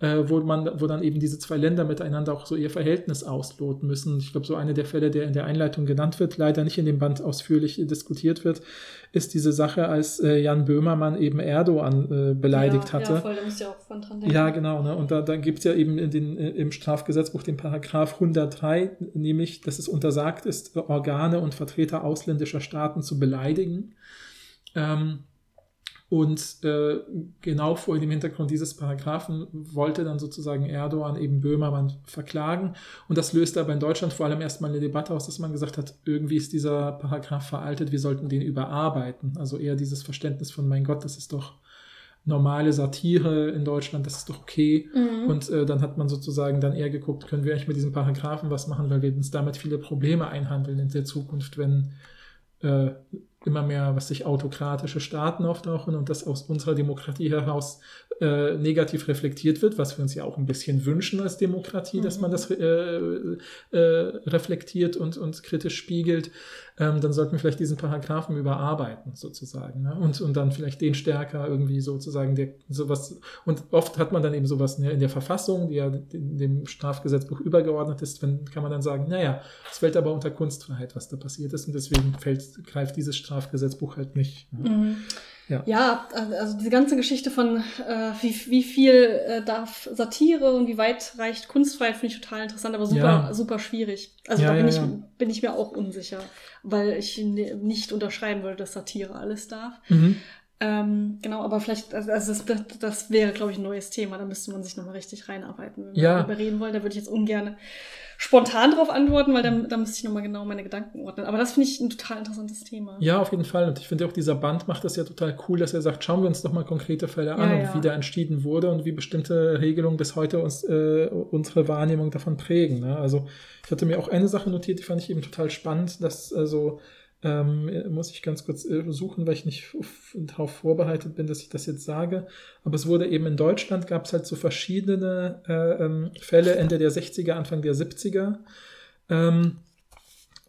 äh, wo man, wo dann eben diese zwei Länder miteinander auch so ihr Verhältnis ausloten müssen. Ich glaube, so eine der Fälle, der in der Einleitung genannt wird, leider nicht in dem Band ausführlich diskutiert wird, ist diese Sache, als äh, Jan Böhmermann eben Erdogan äh, beleidigt ja, hatte. Ja, voll, da musst du ja auch von dran denken. Ja, genau. Ne? Und da, da gibt es ja eben in den, äh, im Strafgesetzbuch den Paragraph 103, nämlich, dass es untersagt ist, Organe und Vertreter ausländischer Staaten zu beleidigen. Ähm, und äh, genau vor dem Hintergrund dieses Paragraphen wollte dann sozusagen Erdogan eben Böhmermann verklagen. Und das löste aber in Deutschland vor allem erstmal eine Debatte aus, dass man gesagt hat, irgendwie ist dieser Paragraph veraltet, wir sollten den überarbeiten. Also eher dieses Verständnis von, mein Gott, das ist doch normale Satire in Deutschland, das ist doch okay. Mhm. Und äh, dann hat man sozusagen dann eher geguckt, können wir eigentlich mit diesem Paragraphen was machen, weil wir uns damit viele Probleme einhandeln in der Zukunft, wenn äh, immer mehr, was sich autokratische Staaten auftauchen und das aus unserer Demokratie heraus äh, negativ reflektiert wird, was wir uns ja auch ein bisschen wünschen als Demokratie, mhm. dass man das äh, äh, reflektiert und, und kritisch spiegelt, ähm, dann sollten wir vielleicht diesen Paragraphen überarbeiten, sozusagen. Ne? Und, und dann vielleicht den stärker irgendwie sozusagen der, sowas. Und oft hat man dann eben sowas ne, in der Verfassung, die ja dem Strafgesetzbuch übergeordnet ist, wenn, kann man dann sagen, naja, es fällt aber unter Kunstfreiheit, was da passiert ist, und deswegen fällt, greift dieses Strafgesetzbuch halt nicht. Ne? Mhm. Ja. ja, also diese ganze Geschichte von äh, wie, wie viel äh, darf Satire und wie weit reicht Kunstfreiheit, finde ich total interessant, aber super, ja. super schwierig. Also ja, da bin, ich, bin ich mir auch unsicher, weil ich nicht unterschreiben würde, dass Satire alles darf. Mhm. Ähm, genau, aber vielleicht, also das, das, das wäre, glaube ich, ein neues Thema. Da müsste man sich nochmal richtig reinarbeiten, wenn wir darüber reden wollen. Da würde ich jetzt ungern spontan darauf antworten, weil da, da müsste ich nochmal genau meine Gedanken ordnen. Aber das finde ich ein total interessantes Thema. Ja, auf jeden Fall. Und ich finde auch, dieser Band macht das ja total cool, dass er sagt, schauen wir uns doch mal konkrete Fälle an ja, und ja. wie da entschieden wurde und wie bestimmte Regelungen bis heute uns äh, unsere Wahrnehmung davon prägen. Ne? Also ich hatte mir auch eine Sache notiert, die fand ich eben total spannend, dass also ähm, muss ich ganz kurz äh, suchen, weil ich nicht darauf vorbereitet bin, dass ich das jetzt sage. Aber es wurde eben in Deutschland, gab es halt so verschiedene äh, ähm, Fälle Ende der 60er, Anfang der 70er. Ähm,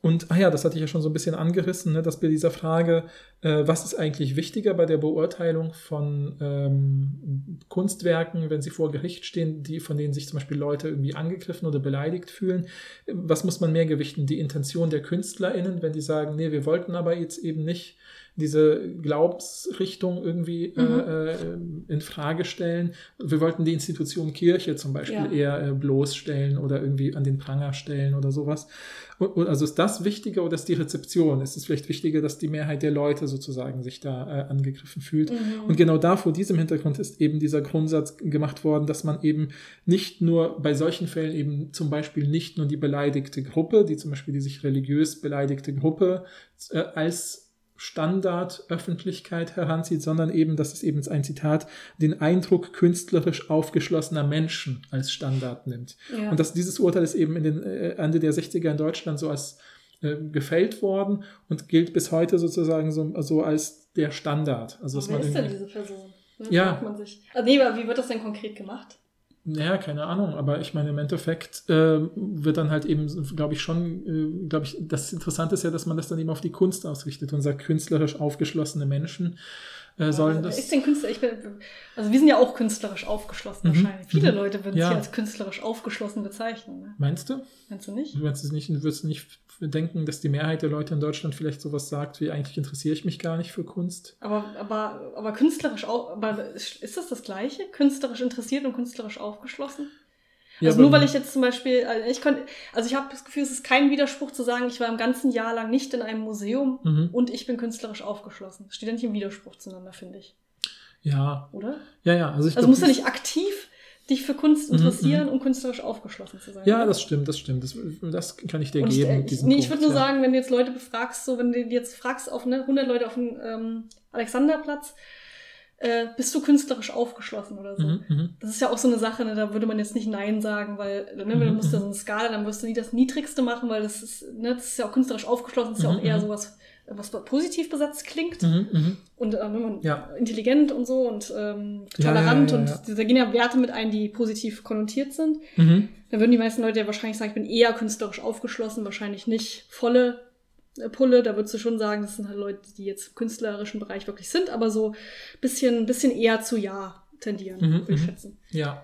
und, ah ja, das hatte ich ja schon so ein bisschen angerissen, ne, dass bei dieser Frage, äh, was ist eigentlich wichtiger bei der Beurteilung von ähm, Kunstwerken, wenn sie vor Gericht stehen, die, von denen sich zum Beispiel Leute irgendwie angegriffen oder beleidigt fühlen, was muss man mehr gewichten? Die Intention der KünstlerInnen, wenn die sagen, nee, wir wollten aber jetzt eben nicht diese Glaubensrichtung irgendwie äh, mhm. äh, in Frage stellen. Wir wollten die Institution Kirche zum Beispiel ja. eher äh, bloßstellen oder irgendwie an den Pranger stellen oder sowas. Also ist das wichtiger oder ist die Rezeption? Ist es vielleicht wichtiger, dass die Mehrheit der Leute sozusagen sich da äh, angegriffen fühlt? Mhm. Und genau da vor diesem Hintergrund ist eben dieser Grundsatz gemacht worden, dass man eben nicht nur bei solchen Fällen eben zum Beispiel nicht nur die beleidigte Gruppe, die zum Beispiel die sich religiös beleidigte Gruppe äh, als Standardöffentlichkeit heranzieht, sondern eben, das ist eben ein Zitat, den Eindruck künstlerisch aufgeschlossener Menschen als Standard nimmt. Ja. Und dass dieses Urteil ist eben in den äh, Ende der 60er in Deutschland so als äh, gefällt worden und gilt bis heute sozusagen so, so als der Standard. Also, wer ist denn diese Person? ja. Man sich. Also, nee, aber wie wird das denn konkret gemacht? Naja, keine Ahnung, aber ich meine, im Endeffekt äh, wird dann halt eben, glaube ich, schon, äh, glaube ich, das Interessante ist ja, dass man das dann eben auf die Kunst ausrichtet und sagt, künstlerisch aufgeschlossene Menschen äh, sollen das. Ist denn Künstler? Ich bin, also wir sind ja auch künstlerisch aufgeschlossen mhm. wahrscheinlich. Viele mhm. Leute würden ja. sich als künstlerisch aufgeschlossen bezeichnen. Ne? Meinst du? Meinst du nicht? Du meinst es nicht, würdest nicht denken, dass die Mehrheit der Leute in Deutschland vielleicht sowas sagt, wie eigentlich interessiere ich mich gar nicht für Kunst. Aber, aber, aber künstlerisch auch, aber ist das das Gleiche? Künstlerisch interessiert und künstlerisch aufgeschlossen? Ja, also nur weil ich jetzt zum Beispiel, also ich konnte, also ich habe das Gefühl, es ist kein Widerspruch zu sagen, ich war im ganzen Jahr lang nicht in einem Museum mhm. und ich bin künstlerisch aufgeschlossen. Das steht ja nicht im Widerspruch zueinander, finde ich. Ja. Oder? Ja, ja. Also, ich also musst du nicht aktiv dich für Kunst mhm, interessieren, mhm, um künstlerisch aufgeschlossen zu sein. Ja, oder? das stimmt, das stimmt. Das, das kann ich dir und geben. Ich, nee, ich würde nur ja. sagen, wenn du jetzt Leute befragst, so wenn du jetzt fragst auf ne, 100 Leute auf dem ähm, Alexanderplatz, äh, bist du künstlerisch aufgeschlossen oder so. Mhm, mhm, das ist ja auch so eine Sache, ne, da würde man jetzt nicht Nein sagen, weil ne, wenn du mhm, musst ja mhm. so eine Skala, dann wirst du nie das Niedrigste machen, weil das ist, ne, das ist ja auch künstlerisch aufgeschlossen, das ist ja auch eher sowas, was positiv besetzt klingt. Und äh, wenn man ja. intelligent und so und ähm, tolerant ja, ja, und da gehen ja Werte mit ein, die positiv konnotiert sind. Dann würden die meisten Leute ja wahrscheinlich sagen, ich bin eher künstlerisch aufgeschlossen, wahrscheinlich nicht volle Pulle, da würdest du schon sagen, das sind halt Leute, die jetzt im künstlerischen Bereich wirklich sind, aber so bisschen, bisschen eher zu Ja tendieren, mhm, würde ich mhm. schätzen. Ja.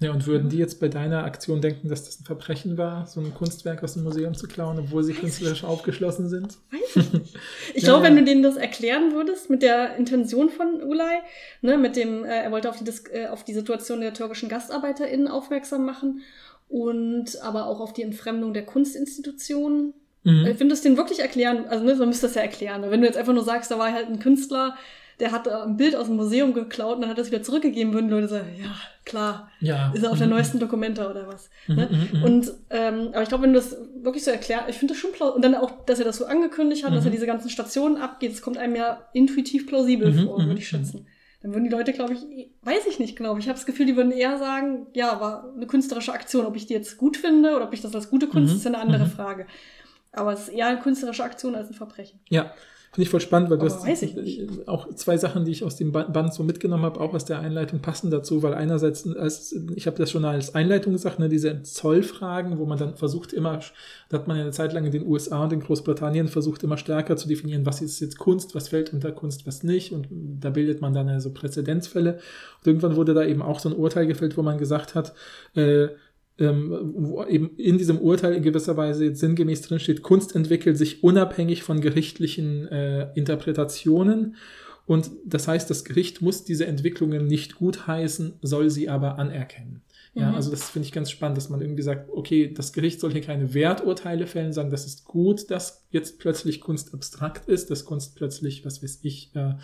Ja, und würden die jetzt bei deiner Aktion denken, dass das ein Verbrechen war, so ein Kunstwerk aus dem Museum zu klauen, obwohl sie Weiß künstlerisch aufgeschlossen sind? Weiß ich nicht. Ich ja, glaube, wenn du denen das erklären würdest, mit der Intention von Ulay, ne, mit dem, äh, er wollte auf die, äh, auf die Situation der türkischen GastarbeiterInnen aufmerksam machen und aber auch auf die Entfremdung der Kunstinstitutionen Mhm. Äh, wenn du es denen wirklich erklären, also ne, man müsste das ja erklären. Wenn du jetzt einfach nur sagst, da war halt ein Künstler, der hat ein Bild aus dem Museum geklaut und dann hat das wieder zurückgegeben, würden Leute sagen, ja, klar, ja. ist er auf mhm. der neuesten Dokumente oder was. Mhm, ne? Mhm, mhm. Und ähm, aber ich glaube, wenn du das wirklich so erklärst, ich finde das schon plausibel. Und dann auch, dass er das so angekündigt hat, dass er mhm. diese ganzen Stationen abgeht, das kommt einem ja intuitiv plausibel vor, würde ich schätzen. Dann würden die Leute, glaube ich, weiß ich nicht genau. Ich habe das Gefühl, die würden eher sagen, ja, war eine künstlerische Aktion. Ob ich die jetzt gut finde oder ob ich das als gute Kunst, ist ja eine andere Frage. Aber es ist eher eine künstlerische Aktion als ein Verbrechen. Ja, Finde ich voll spannend, weil du Aber hast nicht. auch zwei Sachen, die ich aus dem Ba- Band so mitgenommen habe, auch aus der Einleitung passen dazu, weil einerseits, als, ich habe das schon als Einleitung gesagt, ne, diese Zollfragen, wo man dann versucht immer, da hat man ja eine Zeit lang in den USA und in Großbritannien versucht immer stärker zu definieren, was ist jetzt Kunst, was fällt unter Kunst, was nicht und da bildet man dann also Präzedenzfälle und irgendwann wurde da eben auch so ein Urteil gefällt, wo man gesagt hat, äh, ähm, wo eben in diesem Urteil in gewisser Weise jetzt sinngemäß drin steht, Kunst entwickelt sich unabhängig von gerichtlichen äh, Interpretationen. Und das heißt, das Gericht muss diese Entwicklungen nicht gutheißen, soll sie aber anerkennen. Ja, Mhm. also das finde ich ganz spannend, dass man irgendwie sagt, okay, das Gericht soll hier keine Werturteile fällen, sagen, das ist gut, dass jetzt plötzlich Kunst abstrakt ist, dass Kunst plötzlich, was weiß ich, äh,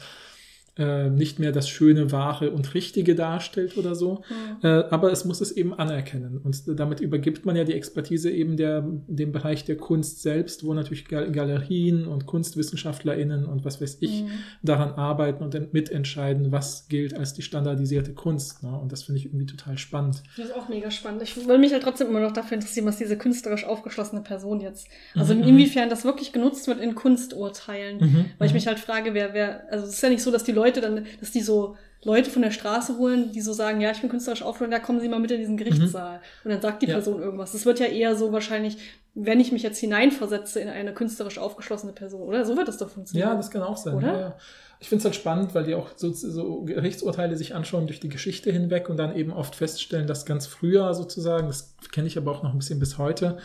äh, nicht mehr das Schöne, Wahre und Richtige darstellt oder so. Mhm. Äh, aber es muss es eben anerkennen. Und damit übergibt man ja die Expertise eben der, dem Bereich der Kunst selbst, wo natürlich Gal Galerien und KunstwissenschaftlerInnen und was weiß ich Mhm. daran arbeiten und mitentscheiden, was gilt als die standardisierte Kunst. Ne? Und das finde ich irgendwie total spannend. Das ist auch mega spannend. Ich würde mich halt trotzdem immer noch dafür interessieren, was diese künstlerisch aufgeschlossene Person jetzt, also Mhm, inwiefern das wirklich genutzt wird in Kunsturteilen. Mhm, Weil ich mhm. mich halt frage, wer, wer, also es ist ja nicht so, dass die Leute dann, dass die so Leute von der Straße holen, die so sagen, ja, ich bin künstlerisch aufgefallen, da kommen Sie mal mit in diesen Gerichtssaal. Und dann sagt die Mhm. Ja. Person irgendwas. Das wird ja eher so wahrscheinlich, wenn ich mich jetzt hineinversetze in eine künstlerisch aufgeschlossene Person, oder? So wird das doch funktionieren. Ja, das kann auch sein. Oder? Ja. Ich finde es halt spannend, weil die auch so, so Gerichtsurteile sich anschauen durch die Geschichte hinweg und dann eben oft feststellen, dass ganz früher sozusagen, das kenne ich aber auch noch ein bisschen bis heute,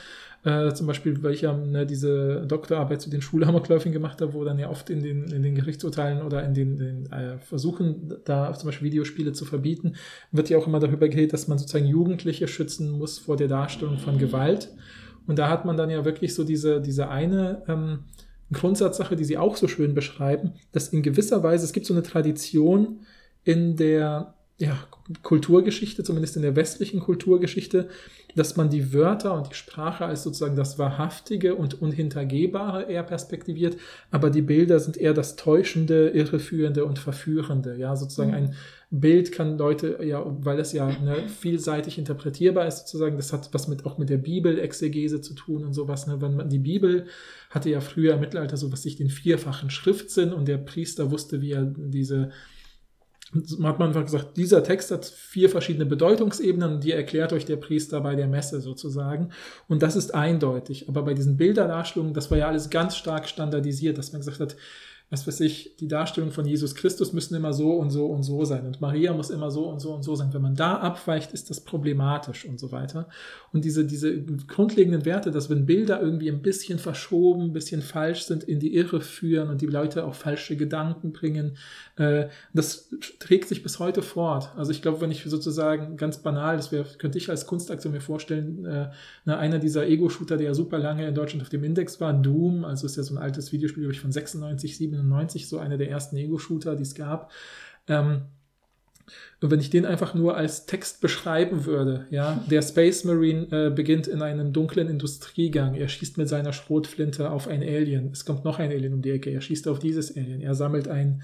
äh, zum Beispiel, weil ich ja ne, diese Doktorarbeit zu den Schulhammerläufen gemacht habe, wo dann ja oft in den, in den Gerichtsurteilen oder in den, den äh, Versuchen, da zum Beispiel Videospiele zu verbieten, wird ja auch immer darüber geredet, dass man sozusagen Jugendliche schützen muss vor der Darstellung von Gewalt. Und da hat man dann ja wirklich so diese, diese eine ähm, Grundsatzsache, die sie auch so schön beschreiben, dass in gewisser Weise, es gibt so eine Tradition in der ja, Kulturgeschichte, zumindest in der westlichen Kulturgeschichte, dass man die Wörter und die Sprache als sozusagen das Wahrhaftige und Unhintergehbare eher perspektiviert, aber die Bilder sind eher das Täuschende, Irreführende und Verführende. Ja, sozusagen Mhm. ein Bild kann Leute, ja, weil es ja ne, vielseitig interpretierbar ist, sozusagen, das hat was mit auch mit der Bibelexegese zu tun und sowas. Ne? Wenn man die Bibel hatte ja früher im Mittelalter so was sich den vierfachen Schriftsinn und der Priester wusste, wie er diese hat man einfach gesagt, dieser Text hat vier verschiedene Bedeutungsebenen die erklärt euch der Priester bei der Messe sozusagen. Und das ist eindeutig. Aber bei diesen Bilderdarstellungen, das war ja alles ganz stark standardisiert, dass man gesagt hat, was weiß ich, die Darstellung von Jesus Christus müssen immer so und so und so sein und Maria muss immer so und so und so sein. Wenn man da abweicht, ist das problematisch und so weiter. Und diese, diese grundlegenden Werte, dass wenn Bilder irgendwie ein bisschen verschoben, ein bisschen falsch sind, in die Irre führen und die Leute auch falsche Gedanken bringen, äh, das trägt sich bis heute fort. Also ich glaube, wenn ich sozusagen ganz banal, das wäre, könnte ich als Kunstaktion mir vorstellen, äh, na, einer dieser Ego-Shooter, der ja super lange in Deutschland auf dem Index war, Doom, also ist ja so ein altes Videospiel, glaube ich, von 96, 97, so einer der ersten Ego-Shooter, die es gab. Ähm, und wenn ich den einfach nur als Text beschreiben würde, ja, der Space Marine äh, beginnt in einem dunklen Industriegang, er schießt mit seiner Schrotflinte auf ein Alien, es kommt noch ein Alien um die Ecke, er schießt auf dieses Alien, er sammelt ein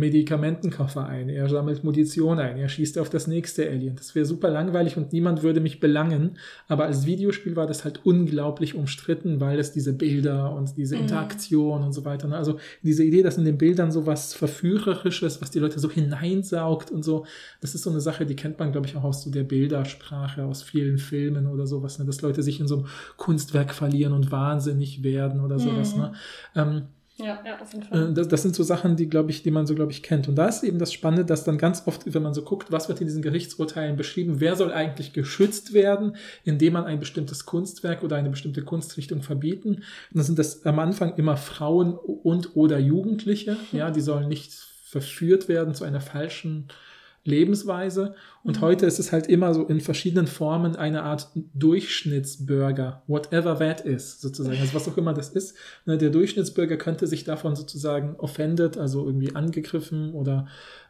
Medikamentenkoffer ein, er sammelt Munition ein, er schießt auf das nächste Alien. Das wäre super langweilig und niemand würde mich belangen, aber als Videospiel war das halt unglaublich umstritten, weil es diese Bilder und diese Mhm. Interaktion und so weiter, ne? also diese Idee, dass in den Bildern so was Verführerisches, was die Leute so hineinsaugt und so, das ist so eine Sache, die kennt man, glaube ich, auch aus so der Bildersprache, aus vielen Filmen oder sowas, ne? dass Leute sich in so einem Kunstwerk verlieren und wahnsinnig werden oder sowas. Mhm. Ne? Ähm, Ja, ja, auf jeden Fall. äh, Das, das sind so Sachen, die, glaube ich, die man so, glaube ich, kennt. Und da ist eben das Spannende, dass dann ganz oft, wenn man so guckt, was wird in diesen Gerichtsurteilen beschrieben, wer soll eigentlich geschützt werden, indem man ein bestimmtes Kunstwerk oder eine bestimmte Kunstrichtung verbieten. Und dann sind das am Anfang immer Frauen und oder Jugendliche, ja, die sollen nicht verführt werden zu einer falschen Lebensweise. Und Mhm. heute ist es halt immer so in verschiedenen Formen eine Art Durchschnittsbürger, whatever that is, sozusagen. Also was auch immer das ist. Ne, Der Durchschnittsbürger könnte sich davon sozusagen offended, also irgendwie angegriffen oder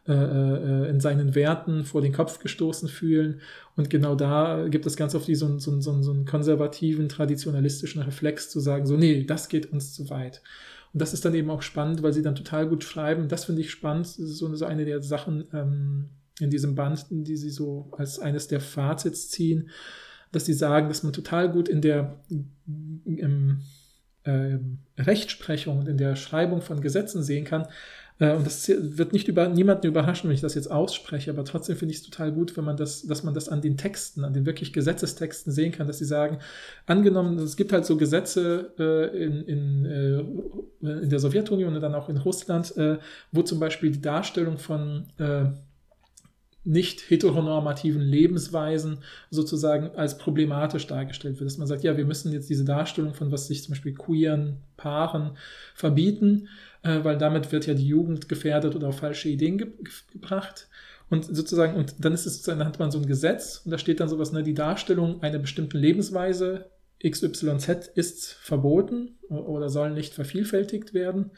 äh, äh, in seinen Werten vor den Kopf gestoßen fühlen. Und genau da gibt es ganz oft die, so, einen- so, so, so einen konservativen, traditionalistischen Reflex zu sagen, so, nee, das geht uns zu weit. Und das ist dann eben auch spannend, weil sie dann total gut schreiben. Das finde ich spannend. Das ist so so eine der Sachen ähm, in diesem Band, die sie so als eines der Fazits ziehen, dass sie sagen, dass man total gut in der, im, ähm, Rechtsprechung und in der Schreibung von Gesetzen sehen kann. Äh, und das wird nicht über niemanden überraschen, wenn ich das jetzt ausspreche, aber trotzdem finde ich es total gut, wenn man das, dass man das an den Texten, an den wirklich Gesetzestexten sehen kann, dass sie sagen, angenommen, es gibt halt so Gesetze äh, in, in, äh, in der Sowjetunion und dann auch in Russland, äh, wo zum Beispiel die Darstellung von äh, nicht heteronormativen Lebensweisen sozusagen als problematisch dargestellt wird. Dass man sagt, ja, wir müssen jetzt diese Darstellung von was sich zum Beispiel queeren Paaren verbieten, äh, weil damit wird ja die Jugend gefährdet oder auf falsche Ideen ge gebracht. Und sozusagen, und dann ist es, dann hat man so ein Gesetz und da steht dann sowas, ne, die Darstellung einer bestimmten Lebensweise XYZ ist verboten oder soll nicht vervielfältigt werden.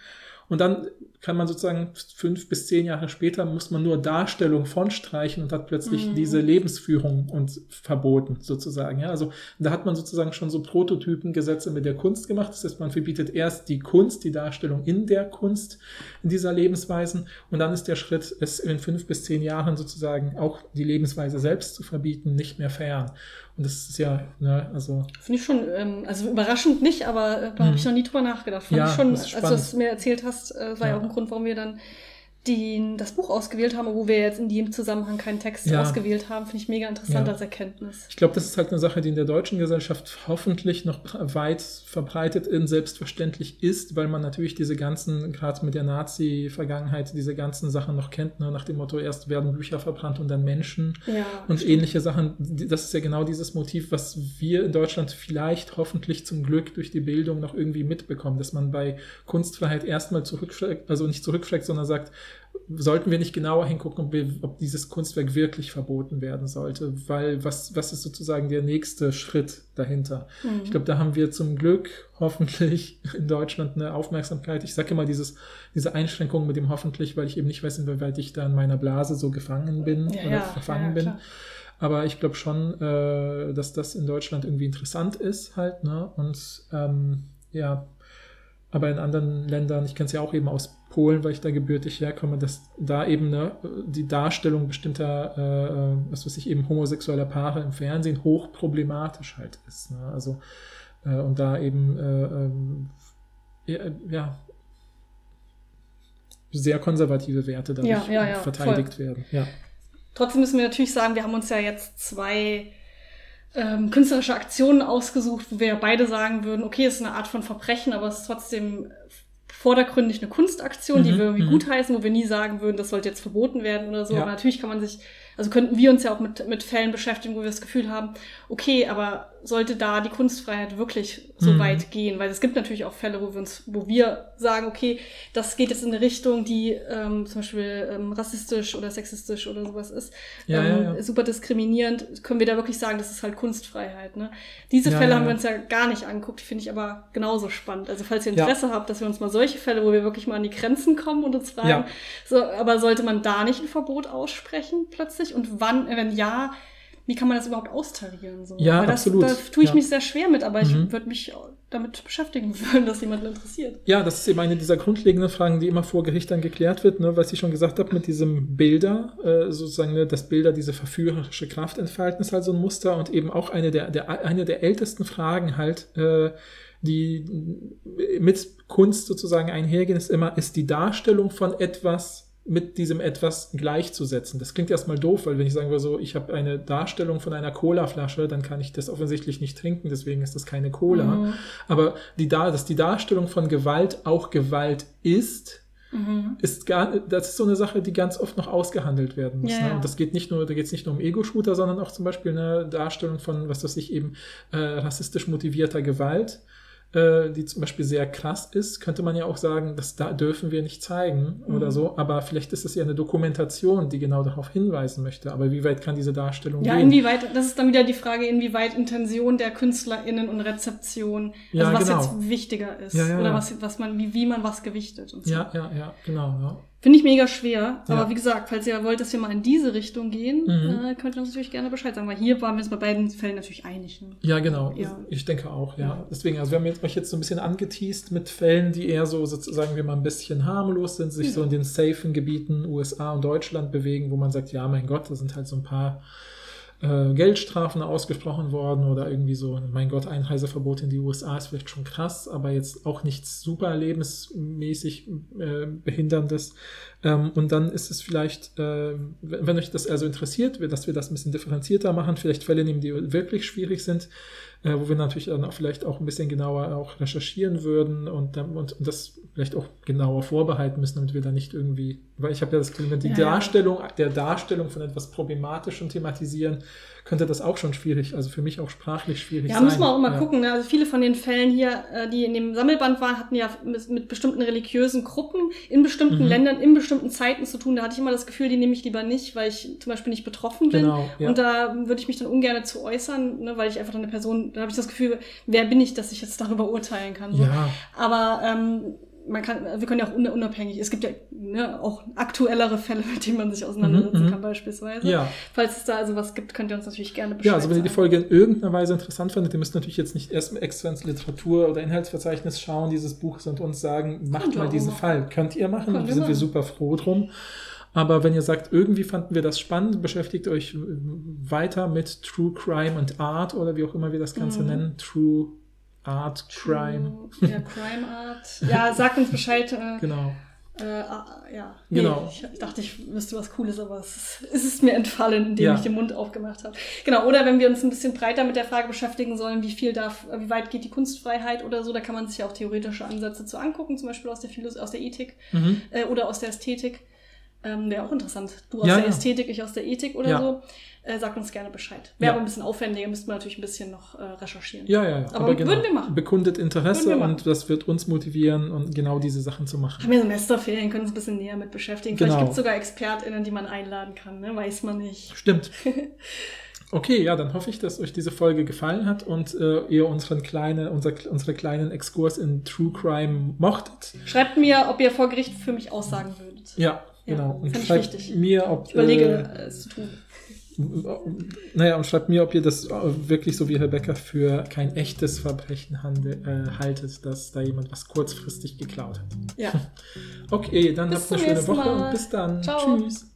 Und dann kann man sozusagen fünf bis zehn Jahre später muss man nur Darstellung von streichen und hat plötzlich mhm. diese Lebensführung und verboten sozusagen. Ja, also da hat man sozusagen schon so Prototypengesetze mit der Kunst gemacht. Das heißt, man verbietet erst die Kunst, die Darstellung in der Kunst, in dieser Lebensweisen. Und dann ist der Schritt, es in fünf bis zehn Jahren sozusagen auch die Lebensweise selbst zu verbieten, nicht mehr fern. Und das ist ja, ne, also. Finde ich schon, ähm, also überraschend nicht, aber äh, da habe ich mhm. noch nie drüber nachgedacht. Fand ja, ich schon, als du es mir erzählt hast, äh, war ja. ja auch ein Grund, warum wir dann die, das Buch ausgewählt haben, wo wir jetzt in dem Zusammenhang keinen Text ja. ausgewählt haben, finde ich mega interessant ja. als Erkenntnis. Ich glaube, das ist halt eine Sache, die in der deutschen Gesellschaft hoffentlich noch weit verbreitet in selbstverständlich ist, weil man natürlich diese ganzen, gerade mit der Nazi-Vergangenheit, diese ganzen Sachen noch kennt, ne? nach dem Motto, erst werden Bücher verbrannt und dann Menschen ja, und stimmt. ähnliche Sachen. Das ist ja genau dieses Motiv, was wir in Deutschland vielleicht hoffentlich zum Glück durch die Bildung noch irgendwie mitbekommen, dass man bei Kunstfreiheit erstmal zurückschlägt, also nicht zurückschlägt, sondern sagt, sollten wir nicht genauer hingucken, ob, wir, ob, dieses Kunstwerk wirklich verboten werden sollte, weil was, was ist sozusagen der nächste Schritt dahinter? Mhm. Ich glaube, da haben wir zum Glück hoffentlich in Deutschland eine Aufmerksamkeit. Ich sage immer dieses, diese Einschränkung mit dem hoffentlich, weil ich eben nicht weiß, inwieweit ich da in meiner Blase so gefangen bin ja, oder ja, verfangen ja, bin. Aber ich glaube schon, äh, dass das in Deutschland irgendwie interessant ist halt, ne? Und ähm, ja, aber in anderen Ländern, ich kenne es ja auch eben aus Polen, weil ich da gebürtig herkomme, dass da eben ne, die Darstellung bestimmter, äh, was weiß ich, eben homosexueller Paare im Fernsehen hochproblematisch halt ist. Ne? Also äh, und da eben äh, ähm, ja sehr konservative Werte dadurch ja, ja, ja, verteidigt voll. werden. Ja. Trotzdem müssen wir natürlich sagen, wir haben uns ja jetzt zwei ähm, künstlerische Aktionen ausgesucht, wo wir beide sagen würden, okay, es ist eine Art von Verbrechen, aber es ist trotzdem vordergründig eine Kunstaktion, mhm, die wir irgendwie mhm. gutheißen, wo wir nie sagen würden, das sollte jetzt verboten werden oder so. Ja. Aber natürlich kann man sich also könnten wir uns ja auch mit, mit Fällen beschäftigen, wo wir das Gefühl haben, okay, aber sollte da die Kunstfreiheit wirklich so mhm. weit gehen? Weil es gibt natürlich auch Fälle, wo wir uns, wo wir sagen, okay, das geht jetzt in eine Richtung, die ähm, zum Beispiel ähm, rassistisch oder sexistisch oder sowas ist, ja, ähm, ja, ja. super diskriminierend, können wir da wirklich sagen, das ist halt Kunstfreiheit. Ne? Diese Fälle haben wir uns ja gar nicht angeguckt, die finde ich aber genauso spannend. Also falls ihr Interesse habt, dass wir uns mal solche Fälle, wo wir wirklich mal an die Grenzen kommen und uns fragen, so, aber sollte man da nicht ein Verbot aussprechen plötzlich? und wann, wenn ja, wie kann man das überhaupt austarieren? So? Ja, das, absolut. Da tue ich ja. mich sehr schwer mit, aber ich mhm. würde mich damit beschäftigen wollen, dass jemand interessiert. Ja, das ist eben eine dieser grundlegenden Fragen, die immer vor Gericht dann geklärt wird, ne, was ich schon gesagt habe, mit diesem Bilder, äh, sozusagen, ne, dass Bilder diese verführerische Kraft entfalten, ist halt so ein Muster und eben auch eine der, der, eine der ältesten Fragen halt, äh, die mit Kunst sozusagen einhergehen, ist immer, ist die Darstellung von etwas mit diesem etwas gleichzusetzen. Das klingt erstmal doof, weil wenn ich sagen würde, so, ich habe eine Darstellung von einer Cola-Flasche, dann kann ich das offensichtlich nicht trinken, deswegen ist das keine Cola. Mhm. Aber die, dass die Darstellung von Gewalt auch Gewalt ist, mhm. ist gar, das ist so eine Sache, die ganz oft noch ausgehandelt werden muss. Ja, ne? Und das geht nicht nur, da geht es nicht nur um Ego-Shooter, sondern auch zum Beispiel eine Darstellung von, was weiß ich, eben äh, rassistisch motivierter Gewalt äh, die zum Beispiel sehr krass ist, könnte man ja auch sagen, das da dürfen wir nicht zeigen mhm. oder so. Aber vielleicht ist es ja eine Dokumentation, die genau darauf hinweisen möchte. Aber wie weit kann diese Darstellung ja, gehen? Ja, inwieweit, das ist dann wieder die Frage, inwieweit Intention der KünstlerInnen und Rezeption, also ja, was genau. jetzt wichtiger ist. Ja, oder was, was man, wie, wie man was gewichtet und so. Ja, ja, ja, genau, ja. Finde ich mega schwer. Aber ja. wie gesagt, falls ihr wollt, dass wir mal in diese Richtung gehen, mhm. äh, könnt ihr uns natürlich gerne Bescheid sagen. Weil hier waren wir uns bei beiden Fällen natürlich einig. Ne? Ja, genau. Ja. Ich denke auch, ja. ja. Deswegen, also wir haben jetzt, euch jetzt so ein bisschen angeteased mit Fällen, die eher so, sagen wir mal, ein bisschen harmlos sind, sich so in den safen Gebieten USA und Deutschland bewegen, wo man sagt, ja, mein Gott, da sind halt so ein paar äh, Geldstrafen ausgesprochen worden oder irgendwie so, mein Gott, Einreiseverbot in die USA ist vielleicht schon krass, aber jetzt auch nichts super lebensmäßig äh, behinderndes. Ähm, und dann ist es vielleicht, äh, wenn euch das also interessiert, dass wir das ein bisschen differenzierter machen, vielleicht Fälle nehmen, die wirklich schwierig sind, äh, wo wir natürlich dann auch vielleicht auch ein bisschen genauer auch recherchieren würden und, und, und das vielleicht auch genauer vorbehalten müssen, damit wir da nicht irgendwie, weil ich habe ja das Gefühl, die Ja, Darstellung, der Darstellung von etwas Problematischem thematisieren, könnte das auch schon schwierig, also für mich auch sprachlich schwierig Ja, sein. muss man auch mal ja. gucken. Ne? Also viele von den Fällen hier, äh, die in dem Sammelband waren, hatten ja mit, mit bestimmten religiösen Gruppen in bestimmten Mhm. Ländern, in bestimmten Zeiten zu tun. Da hatte ich immer das Gefühl, die nehme ich lieber nicht, weil ich zum Beispiel nicht betroffen bin. Genau, ja. Und da würde ich mich dann ungern zu äußern, ne? weil ich einfach eine Person, da habe ich das Gefühl, wer bin ich, dass ich jetzt darüber urteilen kann. So. Ja, Aber ähm, man kann, wir können ja auch un- unabhängig, es gibt ja ne, auch aktuellere Fälle, mit denen man sich auseinandersetzen Mhm, mhm. kann, beispielsweise. ja. Falls es da also was gibt, könnt ihr uns natürlich gerne Bescheid Ja, also wenn ihr die. Folge in irgendeiner Weise interessant fandet, ihr müsst natürlich jetzt nicht erst extra ins Literatur- oder Inhaltsverzeichnis schauen dieses Buches und uns sagen, macht mal diesen machen. Fall. Könnt ihr machen, Können wir sind wir super froh drum. Aber wenn ihr sagt, irgendwie fanden wir das spannend, beschäftigt euch weiter mit True Crime und Art oder wie auch immer wir das Ganze Mhm. nennen. True Art Crime. Ja, Crime Art. Ja, sagt uns Bescheid. Äh, Genau. äh, ah, ja. Genau. ich, ich dachte, ich wüsste was Cooles, aber es ist, es ist mir entfallen, indem Ja. ich den Mund aufgemacht habe. Genau. Oder wenn wir uns ein bisschen breiter mit der Frage beschäftigen sollen, wie viel darf, wie weit geht die Kunstfreiheit oder so, da kann man sich ja auch theoretische Ansätze zu angucken, zum Beispiel aus der Philos aus der Ethik Mhm. äh, oder aus der Ästhetik. Ähm, Wäre auch interessant. Du aus Ja, der ja. Ästhetik, ich aus der Ethik oder Ja. so. Äh, sagt uns gerne Bescheid. Wäre aber ein bisschen aufwendiger, müssten wir natürlich ein bisschen noch äh, recherchieren. Ja, ja, ja. Aber würden wir machen. Bekundet Interesse wir und das wird uns motivieren und genau diese Sachen zu machen. Haben ja Semesterferien, können uns ein bisschen näher mit beschäftigen. Genau. Vielleicht gibt es sogar ExpertInnen, die man einladen kann, ne? weiß man nicht. Stimmt. Okay, ja, dann hoffe ich, dass euch diese Folge gefallen hat und äh, ihr unseren kleine, unser, unsere kleinen Exkurs in True Crime mochtet. Schreibt mir, ob ihr vor Gericht für mich aussagen würdet. Ja, genau. Und schreibt wichtig. mir, ob Ich überlege, äh, es zu tun. naja, und schreibt mir, ob ihr das äh, wirklich so wie Rebecca für kein echtes Verbrechen handel, äh, haltet, dass da jemand was kurzfristig geklaut hat. Ja. Okay, dann Bis habt eine schöne Woche Mal. und bis dann. Ciao. Tschüss.